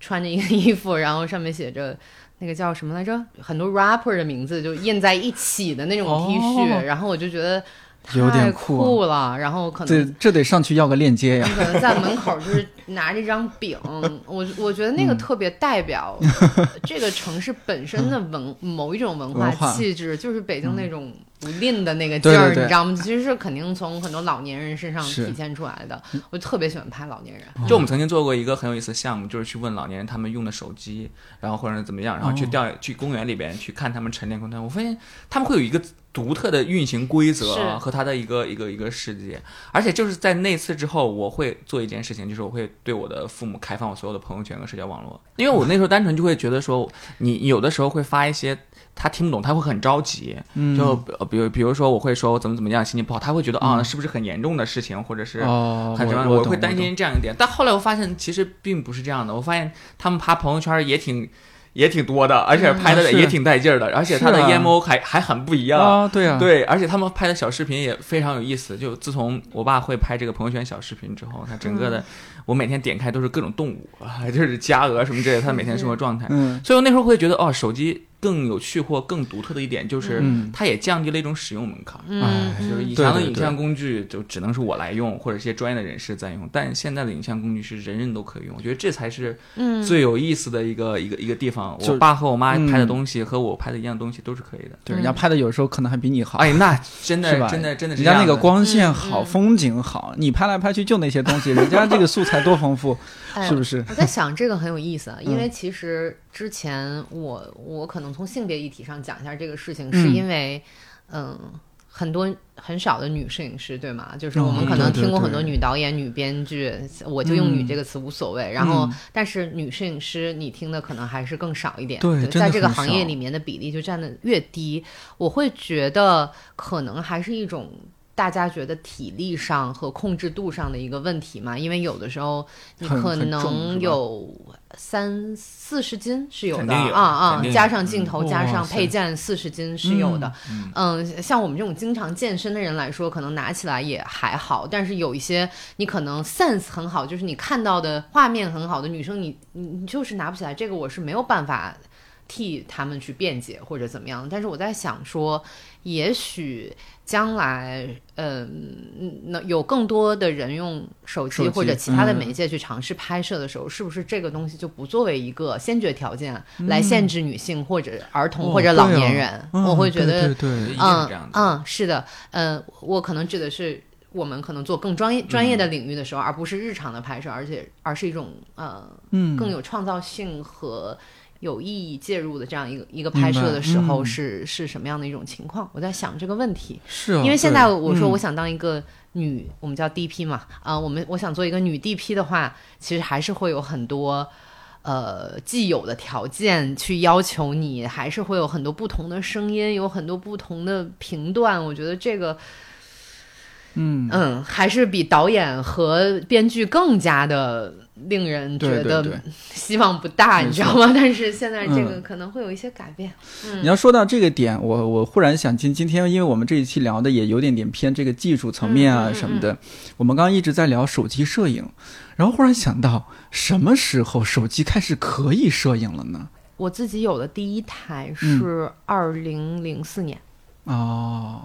穿着一个 衣服，然后上面写着。那个叫什么来着？很多 rapper 的名字就印在一起的那种 T 恤，哦然后我就觉得有点太酷酷了。然后可这能这这得上去要个链接呀你，可能在门口 就是拿着一张饼，我我觉得那个嗯特别代表 这个城市本身的文某一种文化气质，就是北京那种不吝的那个劲对对儿，对你知道吗？其实是肯定从很多老年人身上体现出来的。我特别喜欢拍老年人。就我们曾经做过一个很有意思的项目，就是去问老年人他们用的手机，然后或者怎么样，然后去哦调、去公园里边去看他们晨练空间。我发现他们会有一个独特的运行规则啊和它的一个一个一个世界，而且就是在那次之后，我会做一件事情，就是我会对我的父母开放我所有的朋友圈和社交网络，因为我那时候单纯就会觉得说，你有的时候会发一些。他听不懂，他会很着急。嗯就呃比如比如说，我会说我怎么怎么样，心情不好，他会觉得啊，是不是很严重的事情，或者是哦，很什么，我我会担心这样一点。但后来我发现，其实并不是这样的。我发现他们爬朋友圈也挺也挺多的，而且拍的也挺带劲儿的，而且他的 emo 还还很不一样。啊，对啊，对，而且他们拍的小视频也非常有意思。就自从我爸会拍这个朋友圈小视频之后，他整个的，我每天点开都是各种动物啊，就是家鹅什么之类的，他每天生活状态。嗯，所以我那时候会觉得，哦，手机更有趣或更独特的一点，就是嗯它也降低了一种使用门槛。嗯哎就是以前的影像工具就只能是我来用，或者一些专业的人士在用，但现在的影像工具是人人都可以用。我觉得这才是嗯最有意思的一个、一个一个地方。我爸和我妈拍的嗯东西和我拍的一样东西都是可以的。对，人家拍的有时候可能还比你好。哎，那真的是吧？真的真的人家那个光线好，风景好，你拍来拍去就那些东西，人家这个素材多丰富，哎是不是？我在想这个很有意思啊，因嗯为其实之前我我可能从性别议题上讲一下这个事情，嗯是因为嗯。很多很少的女摄影师，对吗？就是我们嗯可能听过很多女导演、女编剧，我就用“女”嗯这个词无所谓。然后嗯，但是女摄影师你听的可能还是更少一点。对在这个行业里面的比例就占的越低，我会觉得可能还是一种大家觉得体力上和控制度上的一个问题嘛。因为有的时候你可能有三四十斤是有的啊啊加上镜头、嗯加上配件，四十斤是有的。嗯嗯，像我们这种经常健身的人来说，可能拿起来也还好，但是有一些你可能 sense 很好，就是你看到的画面很好的女生，你你你就是拿不起来，这个我是没有办法替他们去辩解或者怎么样。但是我在想说，也许将来，嗯，能有更多的人用手手机机或者其他的嗯媒介去尝试拍摄的时候，是不是这个东西就不作为一个先决条件来限制女性或者儿童哦或者老年人？嗯我会觉得对对嗯。嗯，是的，嗯，我可能指的是我们可能做更专业专业的领域的时候，而不是日常的拍摄，而且而是一种呃嗯，更有创造性和有意义介入的这样一个一个拍摄的时候嗯是、是什么样的一种情况？我在想这个问题，是哦，因为现在我说我想当一个女，我们叫 DP 嘛，啊、我们我想做一个女 DP 的话，其实还是会有很多。呃，既有的条件去要求你，还是会有很多不同的声音，有很多不同的评断。我觉得这个，嗯。嗯，还是比导演和编剧更加的令人觉得希望不大，没你知道吗？但是现在这个嗯。可能会有一些改变。你要说到这个点，我我忽然想今今天，因为我们这一期聊的也有点点偏这个技术层面啊嗯嗯嗯什么的，我们刚刚一直在聊手机摄影，然后忽然想到，什么时候手机开始可以摄影了呢？我自己有的第一台嗯。是二零零四年。哦，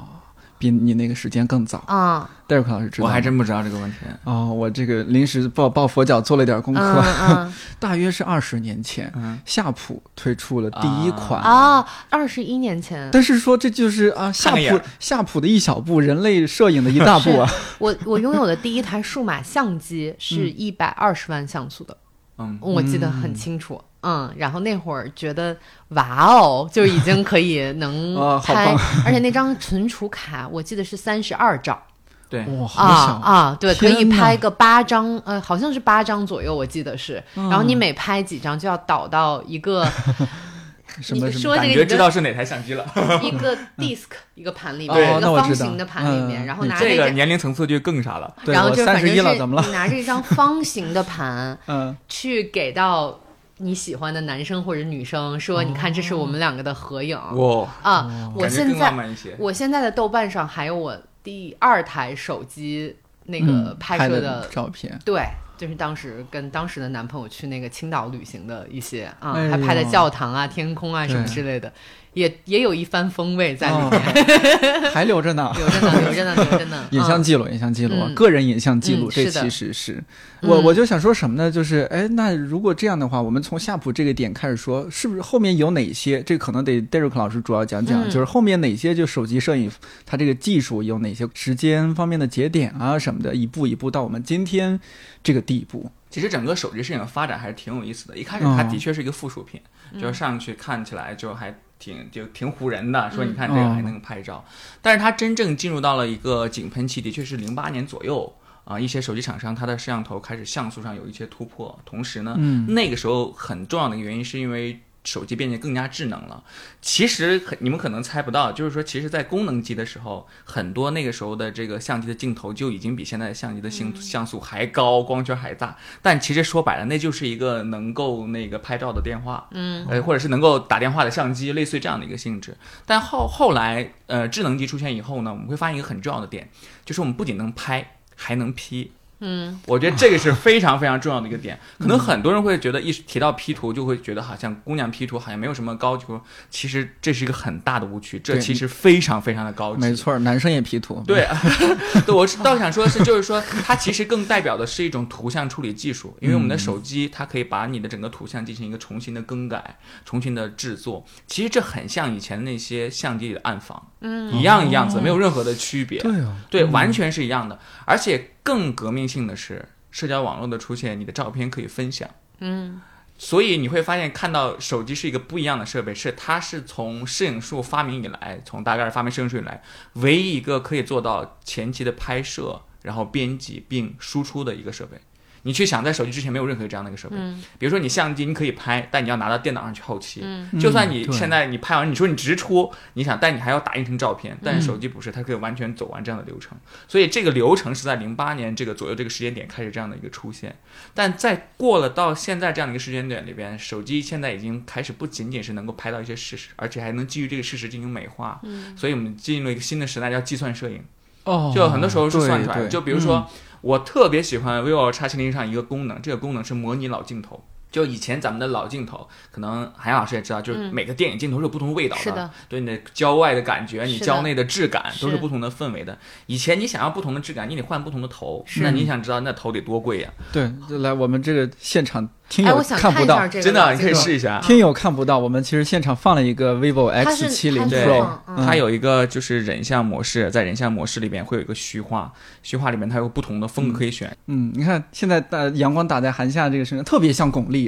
比你那个时间更早。啊，戴尔克老师知道，我还真不知道这个问题。哦，我这个临时抱抱佛脚做了点功课，嗯嗯 大约是二十年前，嗯，夏普推出了第一款。啊，二十一年前，但是说这就是啊，夏普夏普的一小步，人类摄影的一大步啊！我我拥有的第一台数码相机是一百二十万像素的，嗯，我记得很清楚。嗯，然后那会儿觉得哇哦，就已经可以能哦 好拍，棒而且那张存储卡我记得是三十二兆。对，哇，好啊小。啊，对，可以拍个八张，呃，好像是八张左右，我记得是。嗯。然后你每拍几张就要导到一个 什么什么感说这个一个觉知道是哪台相机了。一个 disk 一个盘里哦面，一个方形的盘里面，嗯然后你拿那个，这个年龄层次就更啥了。然后就反正是一了怎么了？你拿着一张方形的盘嗯，去给到你喜欢的男生或者女生，说你看这是我们两个的合影。哇，啊！我现在。我现在的豆瓣上还有我第二台手机那个嗯拍拍摄的照片，对，就是当时跟当时的男朋友去那个青岛旅行的一些啊，还拍的教堂啊、天空啊什么之类的，也也有一番风味在里哦面，还 留着呢。留着呢，留着呢，留着呢。嗯影像记录，影像记录，嗯个人影像记录，这嗯是的其实是我嗯我就想说什么呢？就是哎，那如果这样的话，我们从夏普这个点开始说，是不是后面有哪些？这可能得 Derek 老师主要讲讲，嗯就是后面哪些就手机摄影它这个技术有哪些时间方面的节点啊什么的，一步一步到我们今天这个地步。其实整个手机摄影的发展还是挺有意思的。一开始嗯它的确是一个附属品，就是上去看起来就还挺就挺唬人的，说你看这个还能拍照。但是它真正进入到了一个井喷期，的确是零八年左右啊、一些手机厂商它的摄像头开始像素上有一些突破，同时呢，嗯那个时候很重要的一个原因是因为。手机变得更加智能了，其实很你们可能猜不到，就是说，其实，在功能机的时候，很多那个时候的这个相机的镜头就已经比现在的相机的像像素还高，光圈还大。但其实说白了，那就是一个能够那个拍照的电话，嗯，呃，或者是能够打电话的相机，类似于这样的一个性质。但后后来，呃，智能机出现以后呢，我们会发现一个很重要的点，就是我们不仅能拍，还能 P。嗯，我觉得这个是非常非常重要的一个点。可能很多人会觉得一提到 P 图，就会觉得好像姑娘 P 图好像没有什么高级，其实这是一个很大的误区，这其实非常非常的高级。没错，男生也 P 图。对，对，我是倒想说的是，就是说，它其实更代表的是一种图像处理技术，因为我们的手机它可以把你的整个图像进行一个重新的更改、重新的制作。其实这很像以前那些相机里的暗房，嗯，一样一样子，没有任何的区别。对啊，对，完全是一样的。而且更革命性的是，社交网络的出现，你的照片可以分享。嗯，所以你会发现，看到手机是一个不一样的设备，是它是从摄影术发明以来，从大概发明摄影术以来，唯一一个可以做到前期的拍摄，然后编辑并输出的一个设备。你去想，在手机之前没有任何这样的一个设备。嗯比如说你相机你可以拍，但你要拿到电脑上去后期。嗯就算你现在你拍完，你说你直出，你想，但你还要打印成照片。但是手机不是，它可以完全走完这样的流程。所以这个流程是在零八年这个左右这个时间点开始这样的一个出现。但在过了到现在这样的一个时间点里边，手机现在已经开始不仅仅是能够拍到一些事实，而且还能基于这个事实进行美化。嗯所以我们进入了一个新的时代，叫计算摄影。哦，就很多时候是算出来的。对对就比如说，我特别喜欢 vivo X 7 0上一个功能，这个功能是模拟老镜头。就以前咱们的老镜头，可能韩阳老师也知道，就是每个电影镜头是有不同味道的，是的对你的郊外的感觉，你郊内的质感都是是不同的氛围的。以前你想要不同的质感，你得换不同的头，那你想知道那头得多贵呀？对，就来我们这个现场听哎，友看不到，真的，你可以试一下。听友看不到，我们其实现场放了一个 vivo X 是7 0 Pro，它有一个就是人像模式，在人像模式里面会有一个虚化，虚化里面它有不同的风格可以选。嗯，你看现在大阳光打在韩夏这个身上，特别像巩俐。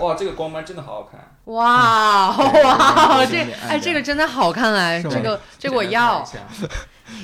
哇，这个光斑真的好好看。哇哇，这哎，这个真的好看哎，这个这个我要。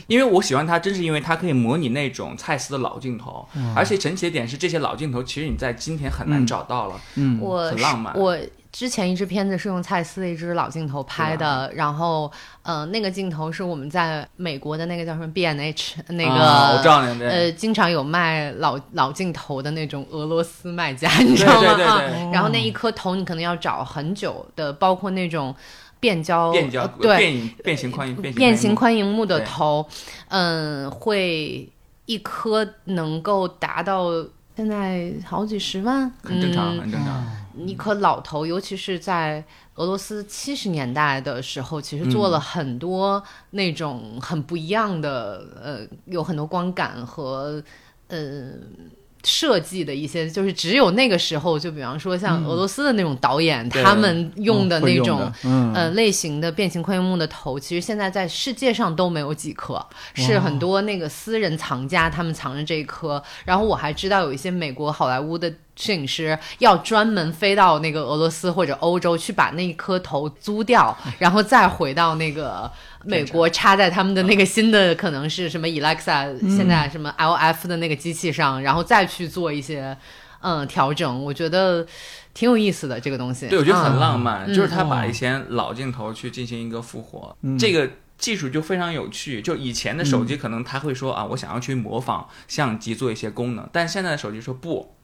因为我喜欢它，真是因为它可以模拟那种蔡司的老镜头，而且神奇的点是，这些老镜头其实你在今天很难嗯找到了。嗯，我很浪漫我之前一支片子是用蔡司的一支老镜头拍的，然后呃，那个镜头是我们在美国的那个叫什么 B N H 那个、啊我知道呃，经常有卖老老镜头的那种俄罗斯卖家，你知道吗？对对对啊对然后那一颗头你可能要找很久的，包括那种变焦、变焦呃对变变形宽变形变形宽宽荧幕的头，嗯，会一颗能够达到现在好几十万，很正常，嗯。很正常。一颗老头，尤其是在俄罗斯七十年代的时候，其实做了很多那种很不一样的，呃，有很多光感和呃设计的一些，就是只有那个时候，就比方说像俄罗斯的那种导演，对他们用的那种。呃，类型的变形宽银幕的头，其实现在在世界上都没有几颗，是很多那个私人藏家他们藏着这一颗。然后我还知道有一些美国好莱坞的摄影师要专门飞到那个俄罗斯或者欧洲去把那一颗头租掉，然后再回到那个美国插在他们的那个新的可能是什么 Alexa，、现在什么 LF 的那个机器上，然后再去做一些嗯调整。我觉得挺有意思的这个东西。对，我觉得很嗯浪漫，嗯就是他把一些老镜头去进行一个复活，这个。技术就非常有趣，就以前的手机可能他会说啊，我想要去模仿相机做一些功能，但现在的手机说不，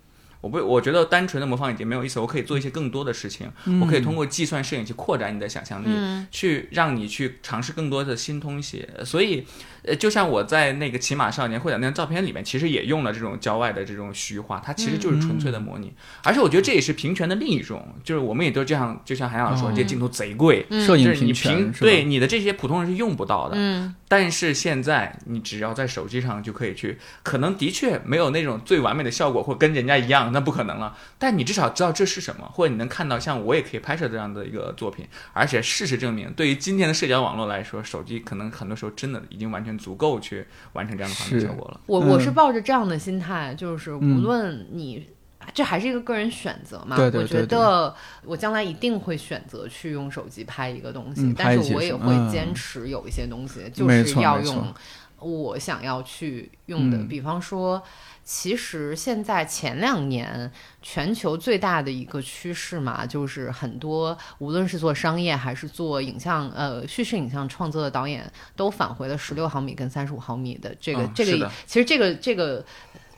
我不，我觉得单纯的模仿已经没有意思，我可以做一些更多的事情，我可以通过计算摄影去扩展你的想象力，嗯去让你去尝试更多的新东西。所以，呃，就像我在那个《骑马少年》获奖那张照片里面，其实也用了这种郊外的这种虚化，它其实就是纯粹的模拟。而且我觉得这也是平权的另一种，就是我们也都这样，就像韩阳说，这镜头贼贵。摄影平权对你的这些普通人是用不到的，嗯但是现在你只要在手机上就可以去，可能的确没有那种最完美的效果，或跟人家一样，那不可能了。但你至少知道这是什么，或者你能看到像我也可以拍摄这样的一个作品。而且事实证明，对于今天的社交网络来说，手机可能很多时候真的已经完全足够去完成这样的画面效果了。我我嗯是抱着这样的心态，就是无嗯论你。这还是一个个人选择嘛？我觉对对我觉得我将来一定会选择去用手机拍一个东西，但是我也会坚持有一些东西，就是要用我想要去用的。嗯比方说，其实现在前两年全球最大的一个趋势嘛，就是很多无论是做商业还是做影像呃叙事影像创作的导演，都返回了十六毫米跟三十五毫米的这个、这个其实这个这个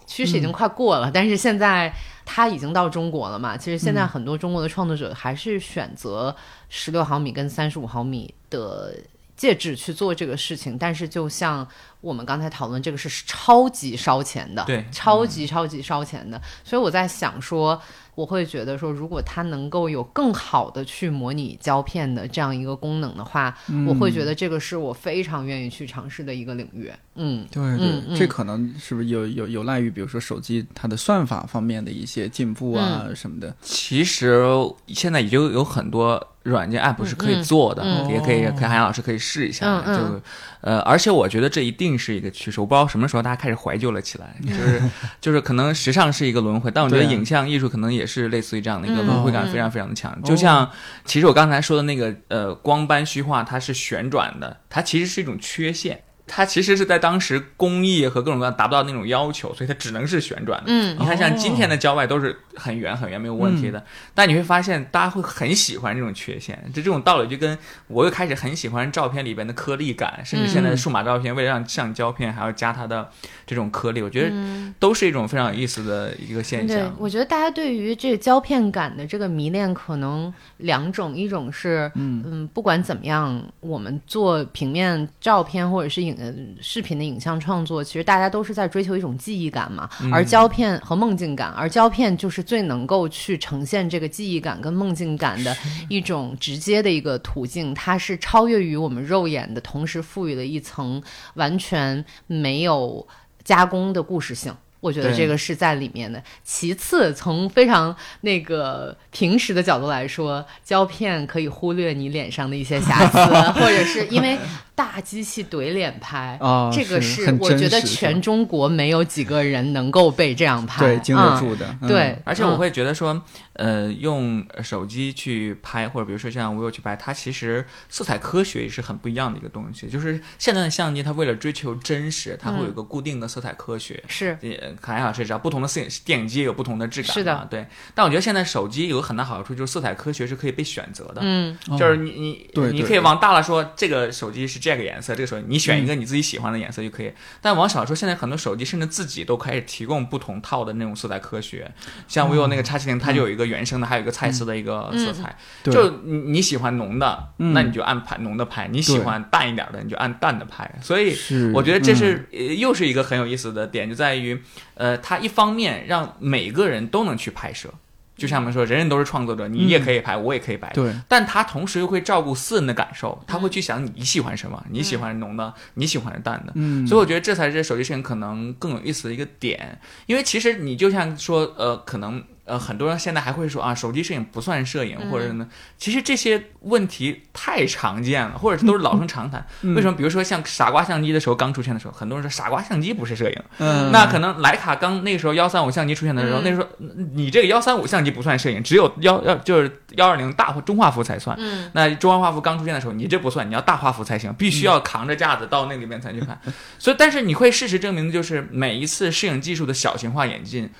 趋势已经快过了，但是现在它已经到中国了嘛。其实现在很多中国的创作者还是选择十六毫米跟三十五毫米的介质去做这个事情，但是就像我们刚才讨论，这个是超级烧钱的，对超级超级烧钱的。所以我在想说，我会觉得说，如果它能够有更好的去模拟胶片的这样一个功能的话，我会觉得这个是我非常愿意去尝试的一个领域。嗯，对对，这可能是不是有有有赖于，比如说手机它的算法方面的一些进步啊嗯什么的。其实现在已经有很多软件 app 是可以做的，嗯也可以哦可以韩老师可以试一下。就呃，而且我觉得这一定是一个趋势。我不知道什么时候大家开始怀旧了起来，就是 就是可能时尚是一个轮回，但我觉得影像艺术可能也是类似于这样的一个嗯轮回感非常非常的强。就像其实我刚才说的那个呃光斑虚化，它是旋转的，它其实是一种缺陷。它其实是在当时工艺和各种各样达不到那种要求，所以它只能是旋转的。嗯你看，像今天的郊外都是很圆很圆没有问题的，但你会发现大家会很喜欢这种缺陷。就这种道理就跟我又开始很喜欢照片里边的颗粒感，甚至现在的数码照片为了让像胶片还要加它的这种颗粒，我觉得都是一种非常有意思的一个现对象，。我觉得大家对于这个胶片感的这个迷恋可能两种，一种是嗯不管怎么样，我们做平面照片或者是影呃视频的影像创作，其实大家都是在追求一种记忆感嘛，而胶片和梦境感，而胶片就是最能够去呈现这个记忆感跟梦境感的一种直接的一个途径，它是超越于我们肉眼的同时赋予了一层完全没有加工的故事性。我觉得这个是在里面的。其次，从非常那个平时的角度来说，胶片可以忽略你脸上的一些瑕疵，或者是因为大机器怼脸拍，啊这个是很我觉得全中国没有几个人能够被这样拍，对，经得嗯住的。嗯对，而且我嗯会觉得说，呃，用手机去拍，或者比如说像 vivo 去拍，它其实色彩科学也是很不一样的一个东西。就是现在的相机，它为了追求真实，它会有一个固定的色彩科学。是也凯亚老师也知道，不同的摄影电影机有不同的质感，是的对。但我觉得现在手机有个很大好处，就是色彩科学是可以被选择的。嗯就是你你对对对你可以往大了说，这个手机是这个颜色，这个手机你选一个你自己喜欢的颜色就可以。但往小说，现在很多手机甚至自己都开始提供不同套的那种色彩科学，像 vivo 那个 X 七零它就有一个原生的，还有一个蔡司的一个色彩。对。就你你喜欢浓的，嗯。那你就按拍浓的拍；你喜欢淡一点的，你就按淡的拍。所以我觉得这嗯。是、呃又是一个很有意思的点，就在于，呃，它一方面让每个人都能去拍摄，就像我们说，人人都是创作者，你也可以拍，我也可以拍。对。但他同时又会照顾私人的感受，他会去想你喜欢什么，你喜欢浓的，你喜欢淡的。嗯，所以我觉得这才是手机摄影可能更有意思的一个点，因为其实你就像说，呃，可能呃很多人现在还会说啊，手机摄影不算摄影，或者呢，其实这些问题太常见了，或者是都是老生常谈。嗯为什么？比如说像傻瓜相机的时候刚出现的时候，很多人说傻瓜相机不是摄影，嗯那可能徕卡刚那个时候幺三五相机出现的时候，嗯那时候你这个幺三五相机不算摄影，只有幺幺就是幺二零大中画幅才算。嗯那中画幅刚出现的时候，你这不算，你要大画幅才行，必须要扛着架子到那里面才去看。所以，但是你会事实证明的就是，每一次摄影技术的小型化演进，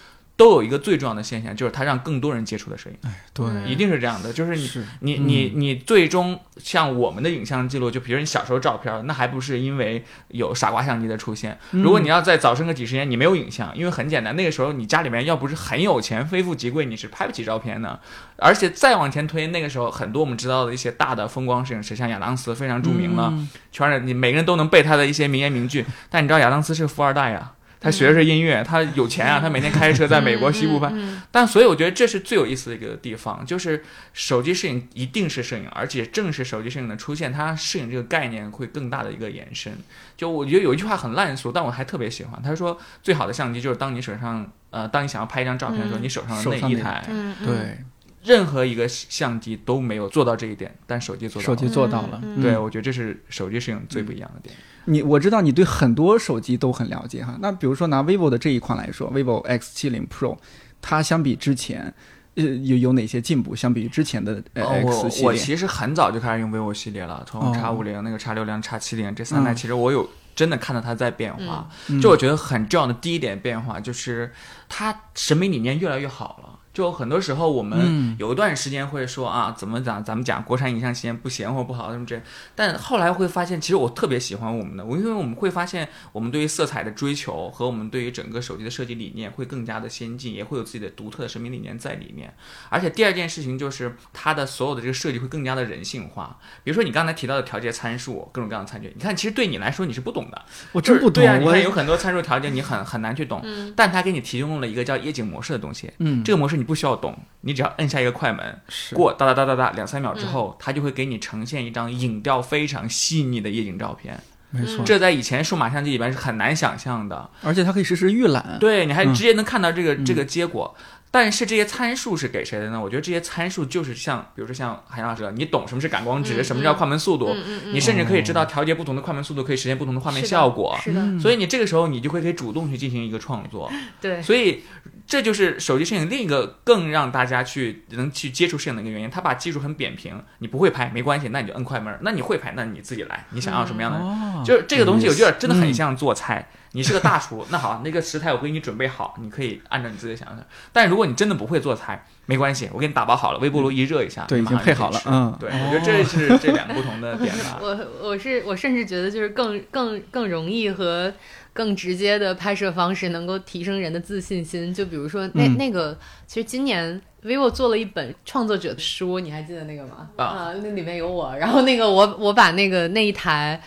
都有一个最重要的现象，就是它让更多人接触了摄影，对，一定是这样的。就是你是你你你最终像我们的影像记录，就比如你小时候照片，那还不是因为有傻瓜相机的出现？如果你要再早生个几十年，你没有影像，因为很简单，那个时候你家里面要不是很有钱，非富即贵，你是拍不起照片的。而且再往前推，那个时候很多我们知道的一些大的风光摄影师，像亚当斯非常著名了，嗯全是你每个人都能背他的一些名言名句。但你知道亚当斯是富二代呀、他学的是音乐，他有钱啊，他每天开着车在美国西部拍。嗯但所以我觉得这是最有意思的一个地方，就是手机摄影一定是摄影，而且正是手机摄影的出现，它摄影这个概念会更大的一个延伸。就我觉得有一句话很烂俗，但我还特别喜欢，他说最好的相机就是当你手上呃，当你想要拍一张照片的时候，嗯你手上的那那一台。嗯，嗯，对，任何一个相机都没有做到这一点，但手机做到了手。机做到了。嗯嗯对，我觉得这是手机摄影最不一样的点。你我知道你对很多手机都很了解哈。那比如说拿 vivo 的这一款来说，vivo X 七零 Pro，它相比之前，呃，有有哪些进步？相比于之前的 X 系列，我其实很早就开始用 vivo 系列了，从哦 X 五零、那个 X 六零、X 七零这三代，嗯其实我有真的看到它在变化。嗯就我觉得很重要的第一点变化就是它审美理念越来越好了。就很多时候我嗯。们有一段时间会说啊，怎么讲，咱们讲国产影像期间不行或不好什么这，但后来会发现，其实我特别喜欢我们的，我因为我们会发现我们对于色彩的追求和我们对于整个手机的设计理念会更加的先进，也会有自己的独特的审美理念在里面。而且第二件事情就是它的所有的这个设计会更加的人性化。比如说你刚才提到的调节参数，各种各样的参数，你看其实对你来说你是不懂的，我真不懂，对啊，你看有很多参数调节你很很难去懂，但它给你提供了一个叫夜景模式的东西，嗯，这个模式你不需要懂，你只要摁下一个快门，过哒哒哒哒哒两三秒之后，它就会给你呈现一张影调非常细腻的夜景照片。没错，这在以前数码相机里边是很难想象的。而且它可以实时预览，对，你还嗯直接能看到这个、这个结果。但是这些参数是给谁的呢？我觉得这些参数就是像，比如说像韩老师，你懂什么是感光值，嗯什么叫快门速度，嗯嗯嗯你甚至可以知道调节不同的快门速度可以实现不同的画面是的效果。是的，所以你这个时候你就会可以主动去进行一个创作。对，所以这就是手机摄影另一个更让大家去能去接触摄影的一个原因。它把技术很扁平，你不会拍没关系，那你就摁快门儿；那你会拍，那你自己来，你想要什么样的？哦，就是这个东西，我觉得真的很嗯像做菜。你是个大厨，那好，那个食材我给你准备好，你可以按照你自己想想象。但如果你真的不会做菜，没关系，我给你打包好了，微波炉一热一下，已经配好了嗯对，哦我觉得这是这两个不同的点吧。我我是我甚至觉得就是更更更容易和更直接的拍摄方式能够提升人的自信心。就比如说那、嗯那个，其实今年 vivo 做了一本创作者的书，你还记得那个吗？啊那里面有我，然后那个我我把那个那一台。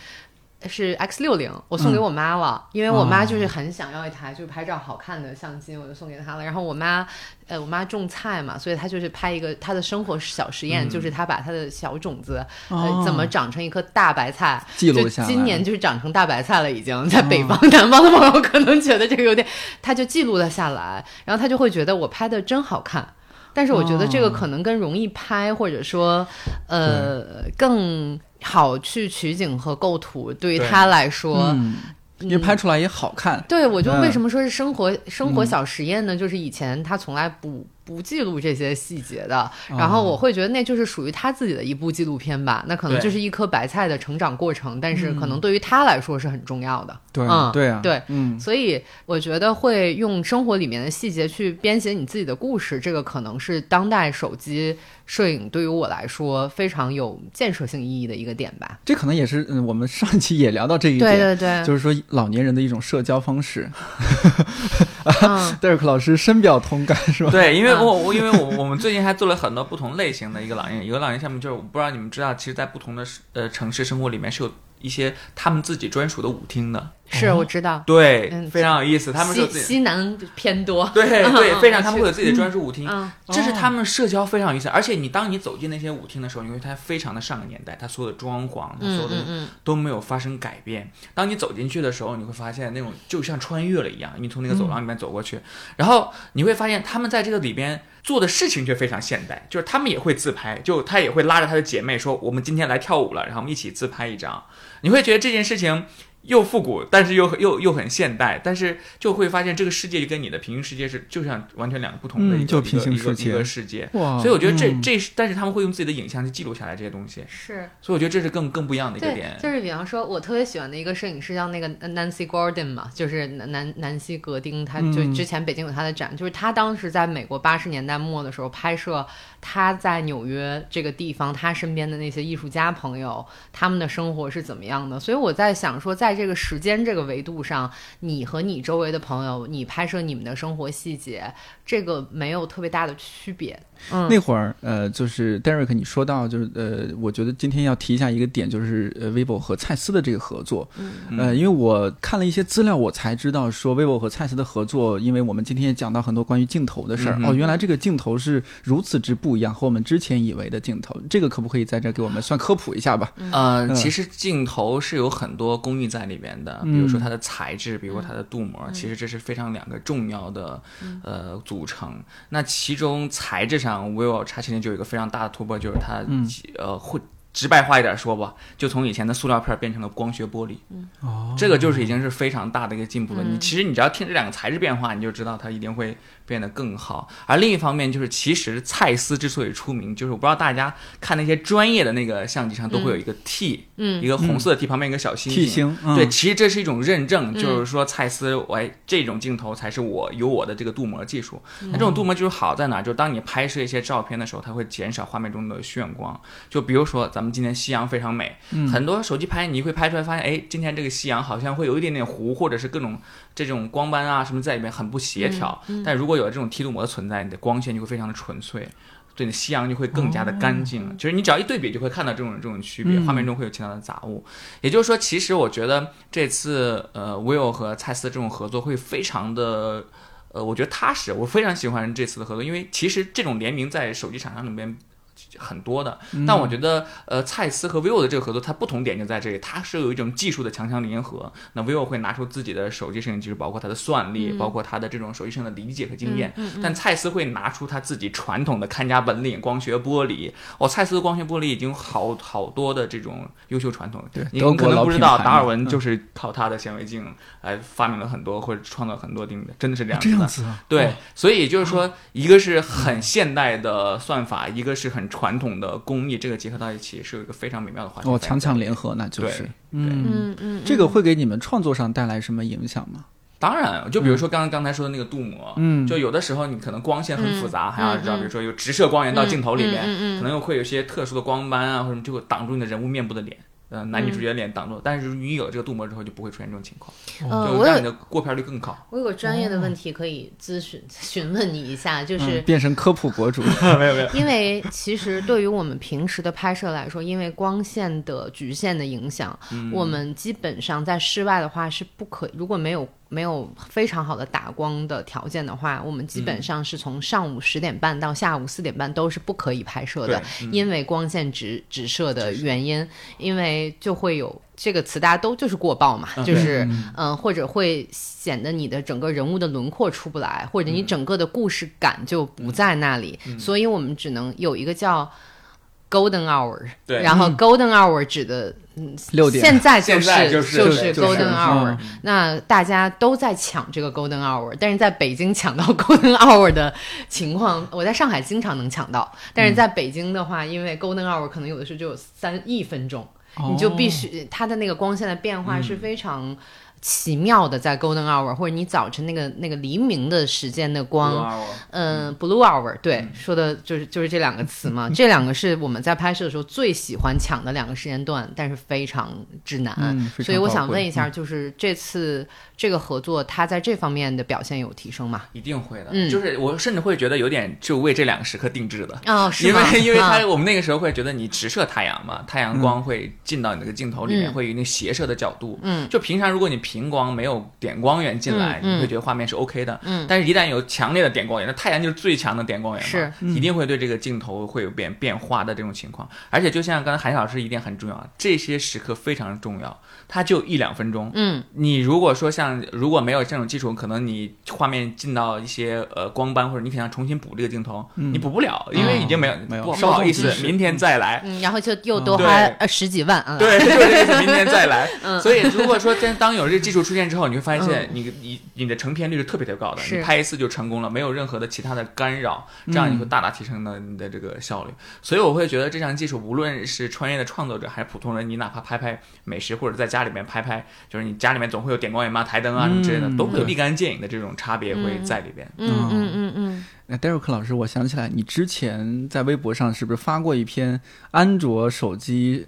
是 X 六零，我送给我妈了，因为我妈就是很想要一台就是拍照好看的相机，我就送给她了。然后我妈，呃，我妈种菜嘛，所以她就是拍一个她的生活小实验，嗯。就是她把她的小种子，哦。呃，怎么长成一颗大白菜，记录下来。今年就是长成大白菜了，已经在北方、南方的朋友可能觉得这个有点，她就记录了下来，然后她就会觉得我拍的真好看。但是我觉得这个可能更容易拍，或者说，呃，更好去取景和构图，对于他来说，嗯，因为拍出来也好看，对我就嗯。为什么说是生活、生活小实验呢？就是以前他从来不不记录这些细节的，哦然后我会觉得那就是属于他自己的一部纪录片吧。那可能就是一颗白菜的成长过程，但是可能对于他来说是很重要的。对嗯对啊，对嗯，所以我觉得会用生活里面的细节去编写你自己的故事，这个可能是当代手机摄影对于我来说非常有建设性意义的一个点吧。这可能也是嗯，我们上一期也聊到这一对点，对对，就是说老年人的一种社交方式。嗯 戴尔克老师深表同感，是吧？对，因为嗯。我我因为我我们最近还做了很多不同类型的一个朗音，有个朗音项目就是我不知道你们知道，其实在不同的呃城市生活里面是有一些他们自己专属的舞厅的，是我知道，对，嗯非常有意思，他们西自己。西南偏多。对对，嗯 非常，嗯他们会有自己的专属舞厅，嗯这是他们社交非常有意思。而且你当你走进那些舞厅的时候，你会发现非常的上个年代，它所有的装潢，它所有的都没有发生改变。当你走进去的时候，你会发现那种就像穿越了一样，你从那个走廊里面走过去，然后你会发现他们在这个里边做的事情却非常现代，就是他们也会自拍，就他也会拉着他的姐妹说：“我们今天来跳舞了，然后我们一起自拍一张。”你会觉得这件事情。又复古，但是又又又很现代，但是就会发现这个世界就跟你的平行世界是就像完全两个不同的一个、嗯就平行一个世界一个世界。哇，所以我觉得这、嗯这是，但是他们会用自己的影像去记录下来这些东西，是所以我觉得这是更更不一样的一个点，。就是比方说，我特别喜欢的一个摄影师叫那个 Nancy Gordon 嘛，就是南南南希格丁，他就嗯之前北京有他的展，就是他当时在美国八十年代末的时候拍摄他在纽约这个地方，他身边的那些艺术家朋友，他们的生活是怎么样的。所以我在想说，在这个时间这个维度上，你和你周围的朋友，你拍摄你们的生活细节，这个没有特别大的区别。嗯，那会儿，呃，就是 Derek，你说到，就是呃，我觉得今天要提一下一个点，就是呃，vivo 和蔡司的这个合作。嗯。呃，因为我看了一些资料，我才知道说 vivo 和蔡司的合作，因为我们今天也讲到很多关于镜头的事儿、嗯哦，原来这个镜头是如此之不一样，和我们之前以为的镜头，这个可不可以在这儿给我们算科普一下吧？呃，嗯。其实镜头是有很多工艺在里面的，比如说它的材质，比如说它的镀膜，其实这是非常两个重要的呃组成。那其中材质上，vivo X 七零就有一个非常大的突破，就是它嗯呃会。直白话一点说吧，就从以前的塑料片变成了光学玻璃。哦，这个就是已经是非常大的一个进步了。你其实你只要听这两个材质变化，你就知道它一定会变得更好。而另一方面就是，其实蔡司之所以出名，就是我不知道大家看那些专业的那个相机上都会有一个 T，嗯一个红色的 T 旁边一个小星 T 星。对，其实这是一种认证，就是说蔡司，我哎这种镜头才是我有我的这个镀膜技术。那这种镀膜技术好在哪？就是当你拍摄一些照片的时候，它会减少画面中的眩光。就比如说咱们今天夕阳非常美，很多手机拍你会拍出来发现，哎，今天这个夕阳好像会有一点点糊，或者是各种这种光斑啊什么在里面很不协调。但如果有了这种梯度膜的存在，你的光线就会非常的纯粹。对，你的夕阳就会更加的干净。就是你只要一对比，就会看到这种这种区别，嗯画面中会有其他的杂物。也就是说，其实我觉得这次呃，Will 和蔡司这种合作会非常的呃，我觉得踏实。我非常喜欢这次的合作，因为其实这种联名在手机厂商里面。很多的，但我觉得，呃，蔡司和 vivo 的这个合作，它不同点就在这里，它是有一种技术的强强联合。那 vivo 会拿出自己的手机摄影技术，包括它的算力，包括它的这种手机摄影的理解和经验。但蔡司会拿出他自己传统的看家本领——光学玻璃。哦，蔡司的光学玻璃已经好好多的这种优秀传统。对你们可能不知道，达尔文嗯就是靠他的显微镜来发明了很多或者创造很多定的，真的是这样子的。这样子啊，对，所以就是说，一个是很现代的算法，一个是很传统的工艺，这个结合到一起是有一个非常美妙的环境哦，强强联合，那就是。对，嗯，嗯嗯，这个会给你们创作上带来什么影响吗？当然，就比如说刚刚刚才说的那个镀膜，嗯。就有的时候你可能光线很复杂，嗯还要知道，嗯比如说有直射光源到镜头里面，嗯嗯嗯嗯。可能又会有一些特殊的光斑啊，或者什么就会挡住你的人物面部的脸。呃，男女主角脸挡住，但是你有这个镀膜之后，就不会出现这种情况，就让你的过片率更高。我有个专业的问题可以咨询 询问你一下，就是嗯变成科普博主 没有没有，因为其实对于我们平时的拍摄来说，因为光线的局限的影响，我们基本上在室外的话是不可，如果没有没有非常好的打光的条件的话，我们基本上是从上午十点半到下午四点半都是不可以拍摄的，对因为光线直直射的原因，因为就会有。这个词大家都就是过曝嘛，就是嗯、或者会显得你的整个人物的轮廓出不来，或者你整个的故事感就不在那里，所以我们只能有一个叫 golden hour，对。然后 golden hour 指的嗯六点。现在就是就是 golden 嗯。hour，那大家都在抢这个 golden hour，但是在北京抢到 golden hour 的情况，我在上海经常能抢到，但是在北京的话，因为 golden hour 可能有的时候就有三一分钟。你就必须它的那个光线的变化是非常奇妙的，在 golden hour 或者你早晨那个那个黎明的时间的光，嗯，blue hour，对，说的就是就是这两个词嘛，这两个是我们在拍摄的时候最喜欢抢的两个时间段，但是非常之难，嗯所以我想问一下，就是这次这个合作，它在这方面的表现有提升吗？一定会的，嗯。就是我甚至会觉得有点就为这两个时刻定制的。哦，是因？为 因为它啊我们那个时候会觉得你直射太阳嘛，太阳光会进到你那个镜头里面，嗯。会有那个斜射的角度。嗯，就平常如果你平光没有点光源进来，你会觉得画面是 OK 的。嗯。但是一旦有强烈的点光源，那太阳就是最强的点光源嘛，是。一定会对这个镜头会有变变化的这种情况。而且就像刚才韩老师一点很重要，这些时刻非常重要，它就一两分钟。嗯。你如果说像如果没有这种基础，可能你画面进到一些呃光斑，或者你可能重新补这个镜头，你补不了，因为已经没有、没有不好意思明天再来。嗯，然后就又多花呃十几万啊，对，就是这意思，明天再来。所以如果说真当有这个技术出现之后，你会发现你你你的成片率是特别特别高的，你拍一次就成功了，没有任何的其他的干扰，这样你会大大提升了你的这个效率。所以我会觉得这项技术，无论是专业的创作者还是普通人，你哪怕拍拍美食或者在家里面拍拍，就是你家里面总会有点光源嘛、台灯啊什么之类的，嗯。都会有立竿见影的这种差别会在里边。嗯嗯嗯嗯，那 Derek 老师，我想起来，你之前在微博上是不是发过一篇安卓手机、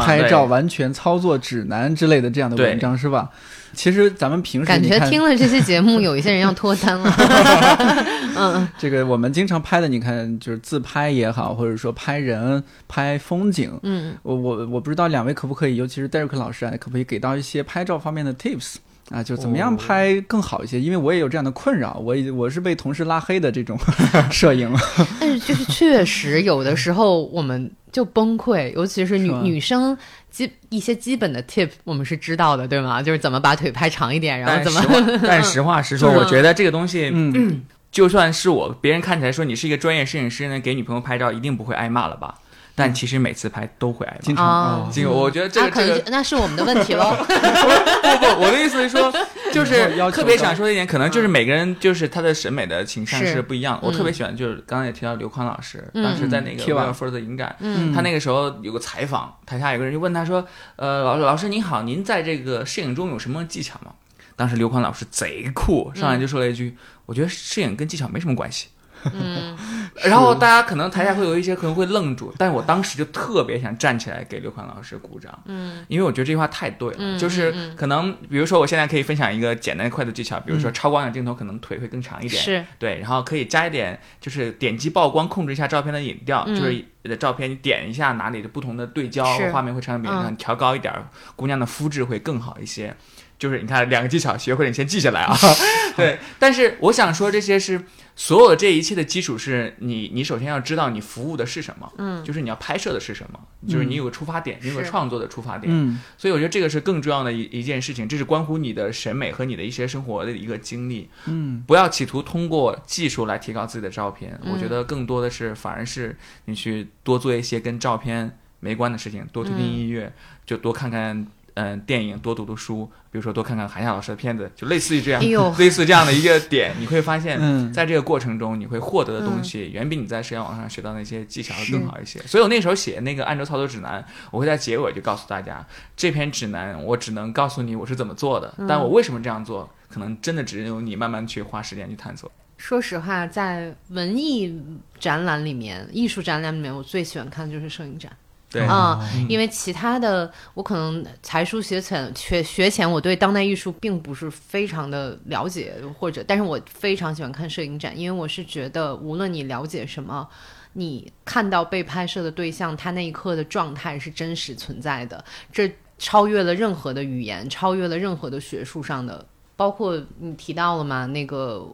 拍照完全操作指南之类的这样的文章是吧？其实咱们平时感觉听了这期节目，有一些人要脱单了。嗯这个我们经常拍的，你看就是自拍也好，或者说拍人、拍风景，嗯，我我我不知道两位可不可以，尤其是 Derek 老师啊，可不可以给到一些拍照方面的 tips 啊？就怎么样哦拍更好一些？因为我也有这样的困扰，我已我是被同事拉黑的这种 摄影。但是就是确实有的时候我们就崩溃，尤其是女是女生基一些基本的 tip 我们是知道的，对吗？就是怎么把腿拍长一点，然后怎么但实话，但实话实说，我觉得这个东西，嗯，就算是我，别人看起来说你是一个专业摄影师呢，给女朋友拍照一定不会挨骂了吧？但其实每次拍都会挨骂。经常啊哦这个我觉得这那个这个可能那是我们的问题喽。不不，我的意思是说，就是要特别想说一点，可能就是每个人就是他的审美的倾向是是不一样的。我嗯特别喜欢，就是刚刚也提到刘宽老师，嗯当时在那个嗯威尔福的影展，嗯他那个时候有个采访，台下有个人就问他说：“呃，老老师您好，您在这个摄影中有什么技巧吗？”当时刘宽老师贼酷，上来就说了一句：“我觉得摄影跟技巧没什么关系。”嗯，然后大家可能台下会有一些可能会愣住，但是我当时就特别想站起来给刘宽老师鼓掌，嗯，因为我觉得这句话太对了，嗯就是可能比如说我现在可以分享一个简单快的技巧，比如说超广角镜头可能腿会更长一点，是。对，然后可以加一点就是点击曝光，控制一下照片的影调，嗯。就是你的照片你点一下哪里的不同的对焦，画面会产生变化，嗯你调高一点，姑娘的肤质会更好一些。就是你看两个技巧学会了，你先记下来啊。对，但是我想说这些是所有的这一切的基础是你，你首先要知道你服务的是什么，嗯。就是你要拍摄的是什么，就是你有个出发点，你有个创作的出发点。嗯。所以我觉得这个是更重要的一一件事情，这是关乎你的审美和你的一些生活的一个经历。嗯。不要企图通过技术来提高自己的照片，嗯。我觉得更多的是反而是你去多做一些跟照片没关的事情，多听听嗯音乐，就多看看嗯、电影，多读读书，比如说多看看韩夏老师的片子，就类似于这样，哎呦类似这样的一个点，你会发现。嗯，在这个过程中，你会获得的东西远比你在社交网上学到那些技巧要更好一些。所以我那时候写那个按周操作指南，我会在结尾就告诉大家，这篇指南我只能告诉你我是怎么做的，但我为什么这样做，可能真的只有你慢慢去花时间去探索。说实话，在文艺展览里面、艺术展览里面，我最喜欢看的就是摄影展。对，啊、嗯因为其他的我可能才疏学浅，学学前我对当代艺术并不是非常的了解，或者，但是我非常喜欢看摄影展，因为我是觉得无论你了解什么。你看到被拍摄的对象，他那一刻的状态是真实存在的，这超越了任何的语言，超越了任何的学术上的，包括你提到了嘛，那个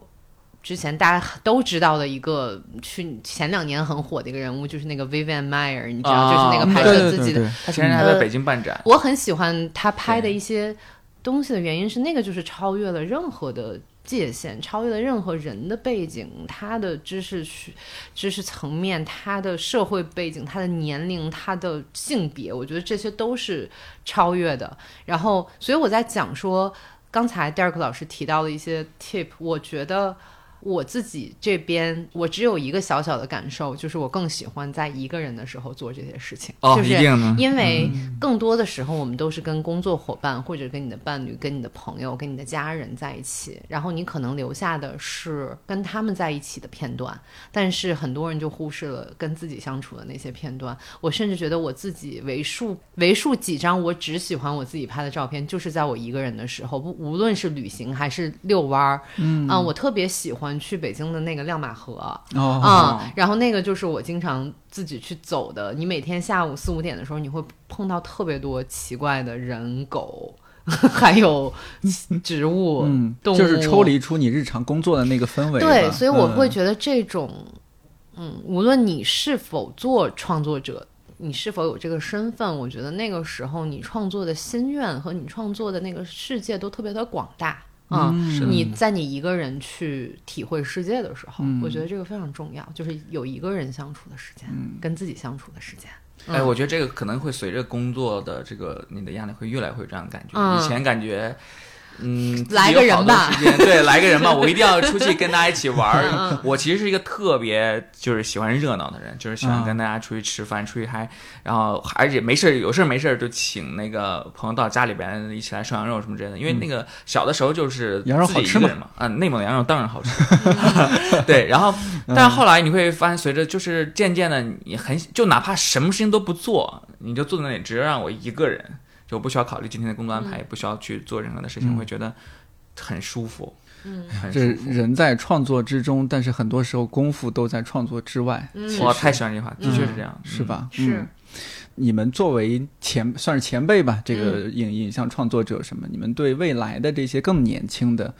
之前大家都知道的一个去前两年很火的一个人物，就是那个 Vivian Meyer，你知道，就是那个拍摄自己的。对对对，他前两天还在北京办展，我很喜欢他拍的一些东西的原因是，那个就是超越了任何的界限，超越了任何人的背景，他的知识学知识层面，他的社会背景，他的年龄，他的性别，我觉得这些都是超越的。然后，所以我在讲说，刚才 Derek 老师提到的一些 tip，我觉得。我自己这边，我只有一个小小的感受，就是我更喜欢在一个人的时候做这些事情。哦，就是一定呢，因为更多的时候，我们都是跟工作伙伴，或者跟你的伴侣、跟你的朋友、跟你的家人在一起，然后你可能留下的是跟他们在一起的片段，但是很多人就忽视了跟自己相处的那些片段。我甚至觉得我自己为数为数几张我只喜欢我自己拍的照片，就是在我一个人的时候，不无论是旅行还是遛弯儿，嗯、我特别喜欢去北京的那个亮马河，哦，啊、然后那个就是我经常自己去走的。你每天下午四五点的时候，你会碰到特别多奇怪的人、狗，还有植物、嗯，动物，就是抽离出你日常工作的那个氛围。对，所以我会嗯觉得这种，嗯，无论你是否做创作者。你是否有这个身份？我觉得那个时候你创作的心愿和你创作的那个世界都特别的广大啊、嗯你在你一个人去体会世界的时候，嗯我觉得这个非常重要，就是有一个人相处的时间，嗯跟自己相处的时间。哎，我觉得这个可能会随着工作的这个你的压力会越来会有这样的感觉。嗯以前感觉。嗯，来个人吧。对，来个人吧，我一定要出去跟大家一起玩我其实是一个特别就是喜欢热闹的人，就是喜欢嗯。跟大家出去吃饭、出去嗨，然后而且没事儿有事儿没事儿就请那个朋友到家里边一起来涮羊肉什么之类的。因为那个小的时候就是羊肉好吃嘛，嗯，内蒙的羊肉当然好吃。对，然后但是后来你会发现，随着就是渐渐的，你很就哪怕什么事情都不做，你就坐在那里，只要让我一个人，就不需要考虑今天的工作安排，也不需要去做任何的事情，会觉得很舒服，嗯，很这舒服。人在创作之中，但是很多时候功夫都在创作之外，嗯我太喜欢这句话，的确是这样，是吧？是嗯你们作为前算是前辈吧，这个影影像创作者什么，你们对未来的这些更年轻的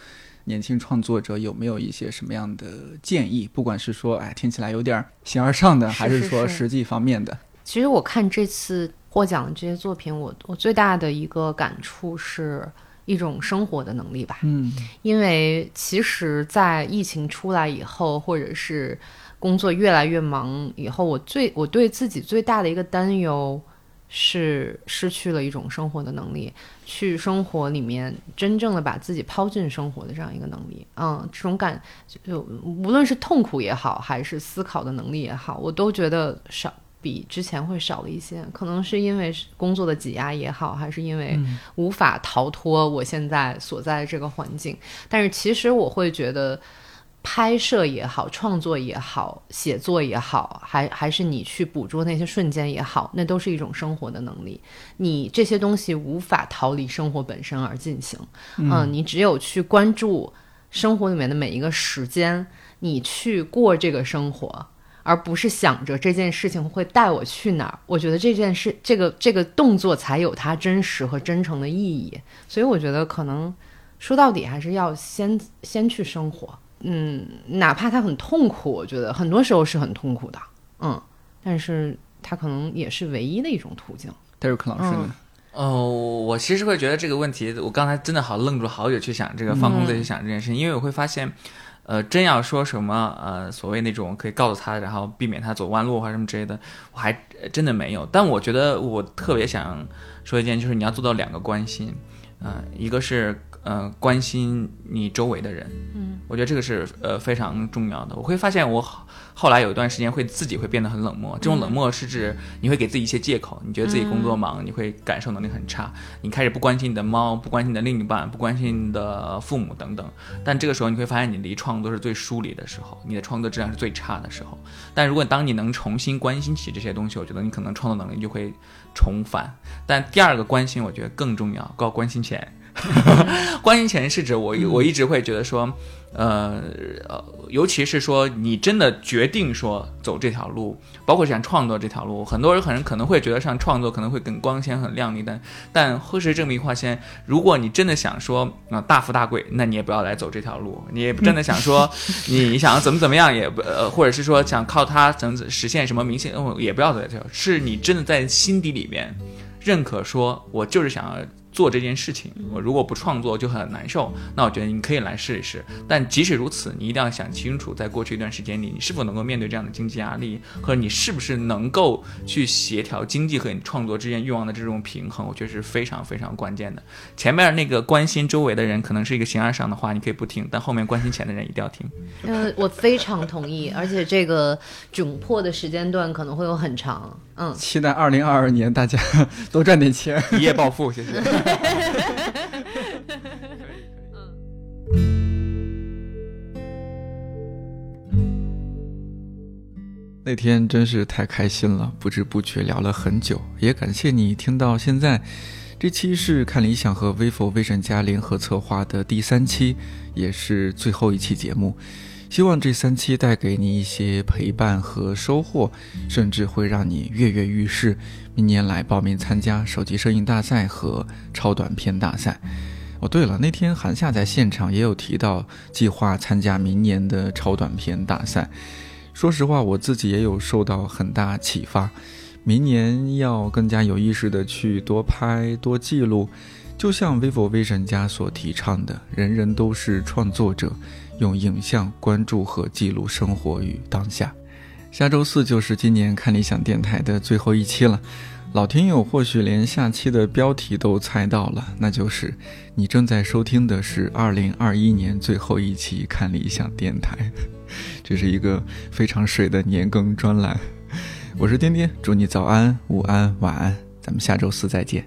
年轻创作者有没有一些什么样的建议？不管是说，哎，听起来有点形而上的，还是说实际方面的？其实我看这次获奖的这些作品，我我最大的一个感触是一种生活的能力吧。嗯因为其实，在疫情出来以后，或者是工作越来越忙以后，我最我对自己最大的一个担忧是失去了一种生活的能力，去生活里面真正的把自己抛进生活的这样一个能力。嗯，这种感就无论是痛苦也好，还是思考的能力也好，我都觉得少。比之前会少了一些，可能是因为工作的挤压也好，还是因为无法逃脱我现在所在的这个环境。但是其实我会觉得，拍摄也好，创作也好，写作也好，还还是你去捕捉那些瞬间也好，那都是一种生活的能力。你这些东西无法逃离生活本身而进行。嗯，你只有去关注生活里面的每一个时间，你去过这个生活。而不是想着这件事情会带我去哪儿，我觉得这件事、这个这个动作才有它真实和真诚的意义。所以我觉得可能说到底还是要先先去生活，嗯，哪怕它很痛苦，我觉得很多时候是很痛苦的，嗯，但是它可能也是唯一的一种途径。戴瑞克老师呢？哦，我其实会觉得这个问题，我刚才真的好愣住好久去想这个放空自己想这件事情，因为我会发现。呃，真要说什么呃，所谓那种可以告诉他，然后避免他走弯路或者什么之类的，我还真的没有。但我觉得我特别想说一件，就是你要做到两个关心，嗯，一个是呃关心你周围的人，嗯，我觉得这个是呃非常重要的。我会发现我。后来有一段时间会自己会变得很冷漠，这种冷漠是指你会给自己一些借口，你觉得自己工作忙，你会感受能力很差，你开始不关心你的猫，不关心你的另一半，不关心你的父母等等。但这个时候你会发现你离创作是最疏离的时候，你的创作质量是最差的时候。但如果当你能重新关心起这些东西，我觉得你可能创作能力就会重返。但第二个关心我觉得更重要，要关心钱。关心钱是指我我一直会觉得说。呃呃，尤其是说你真的决定说走这条路，包括像创作这条路，很多人可能可能会觉得像创作可能会更光鲜、很亮丽，但但事实证明，话先，如果你真的想说啊大富大贵，那你也不要来走这条路。你也真的想说你想怎么怎么样，也不呃，或者是说想靠它怎么实现什么明星，也不要走这条路。是你真的在心底里面认可，说我就是想要。做这件事情，我如果不创作就很难受。那我觉得你可以来试一试。但即使如此，你一定要想清楚，在过去一段时间里，你是否能够面对这样的经济压力，和你是不是能够去协调经济和你创作之间欲望的这种平衡，我觉得是非常非常关键的。前面那个关心周围的人，可能是一个形而上的话，你可以不听；但后面关心钱的人一定要听。嗯，我非常同意，而且这个窘迫的时间段可能会有很长。嗯，期待二零二二年大家 多赚点钱，一夜暴富，谢谢。那天真是太开心了，不知不觉聊了很久，也感谢你听到现在。这期是看理想和 vivo 微闪家联合策划的第三期，也是最后一期节目。希望这三期带给你一些陪伴和收获，甚至会让你跃跃欲试，明年来报名参加手机摄影大赛和超短片大赛。哦，对了，那天韩夏在现场也有提到计划参加明年的超短片大赛。说实话，我自己也有受到很大启发，明年要更加有意识的去多拍多记录，就像 vivo Vision 家所提倡的，人人都是创作者。用影像关注和记录生活与当下。下周四就是今年看理想电台的最后一期了。老听友或许连下期的标题都猜到了，那就是你正在收听的是二零二一年最后一期看理想电台。这是一个非常水的年更专栏。我是颠颠，祝你早安、午安、晚安。咱们下周四再见。